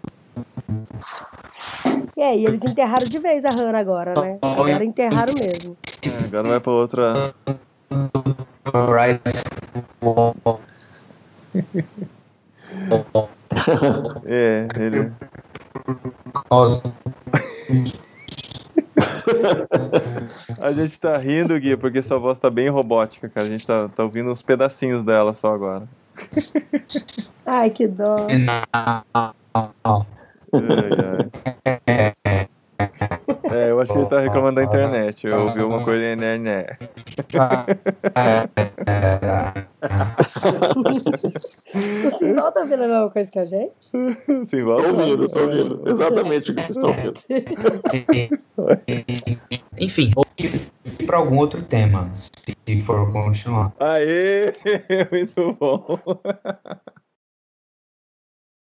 E aí, eles enterraram de vez a Hannah agora, né? Agora enterraram mesmo. É, agora vai pra outra. É, ele. A gente tá rindo, Gui, porque sua voz tá bem robótica, cara. A gente tá, tá ouvindo uns pedacinhos dela só agora. Ai, que dó. Não. Ai, ai. É, eu acho que ele tá reclamando da internet. Eu ouvi uma coisa, né, né. O Simbal tá vendo a mesma coisa que a gente? Sim, volta. Tô ouvindo, tô ouvindo. Exatamente o que vocês estão ouvindo. Enfim, ou ir pra algum outro tema, se for continuar. Aê! Muito bom.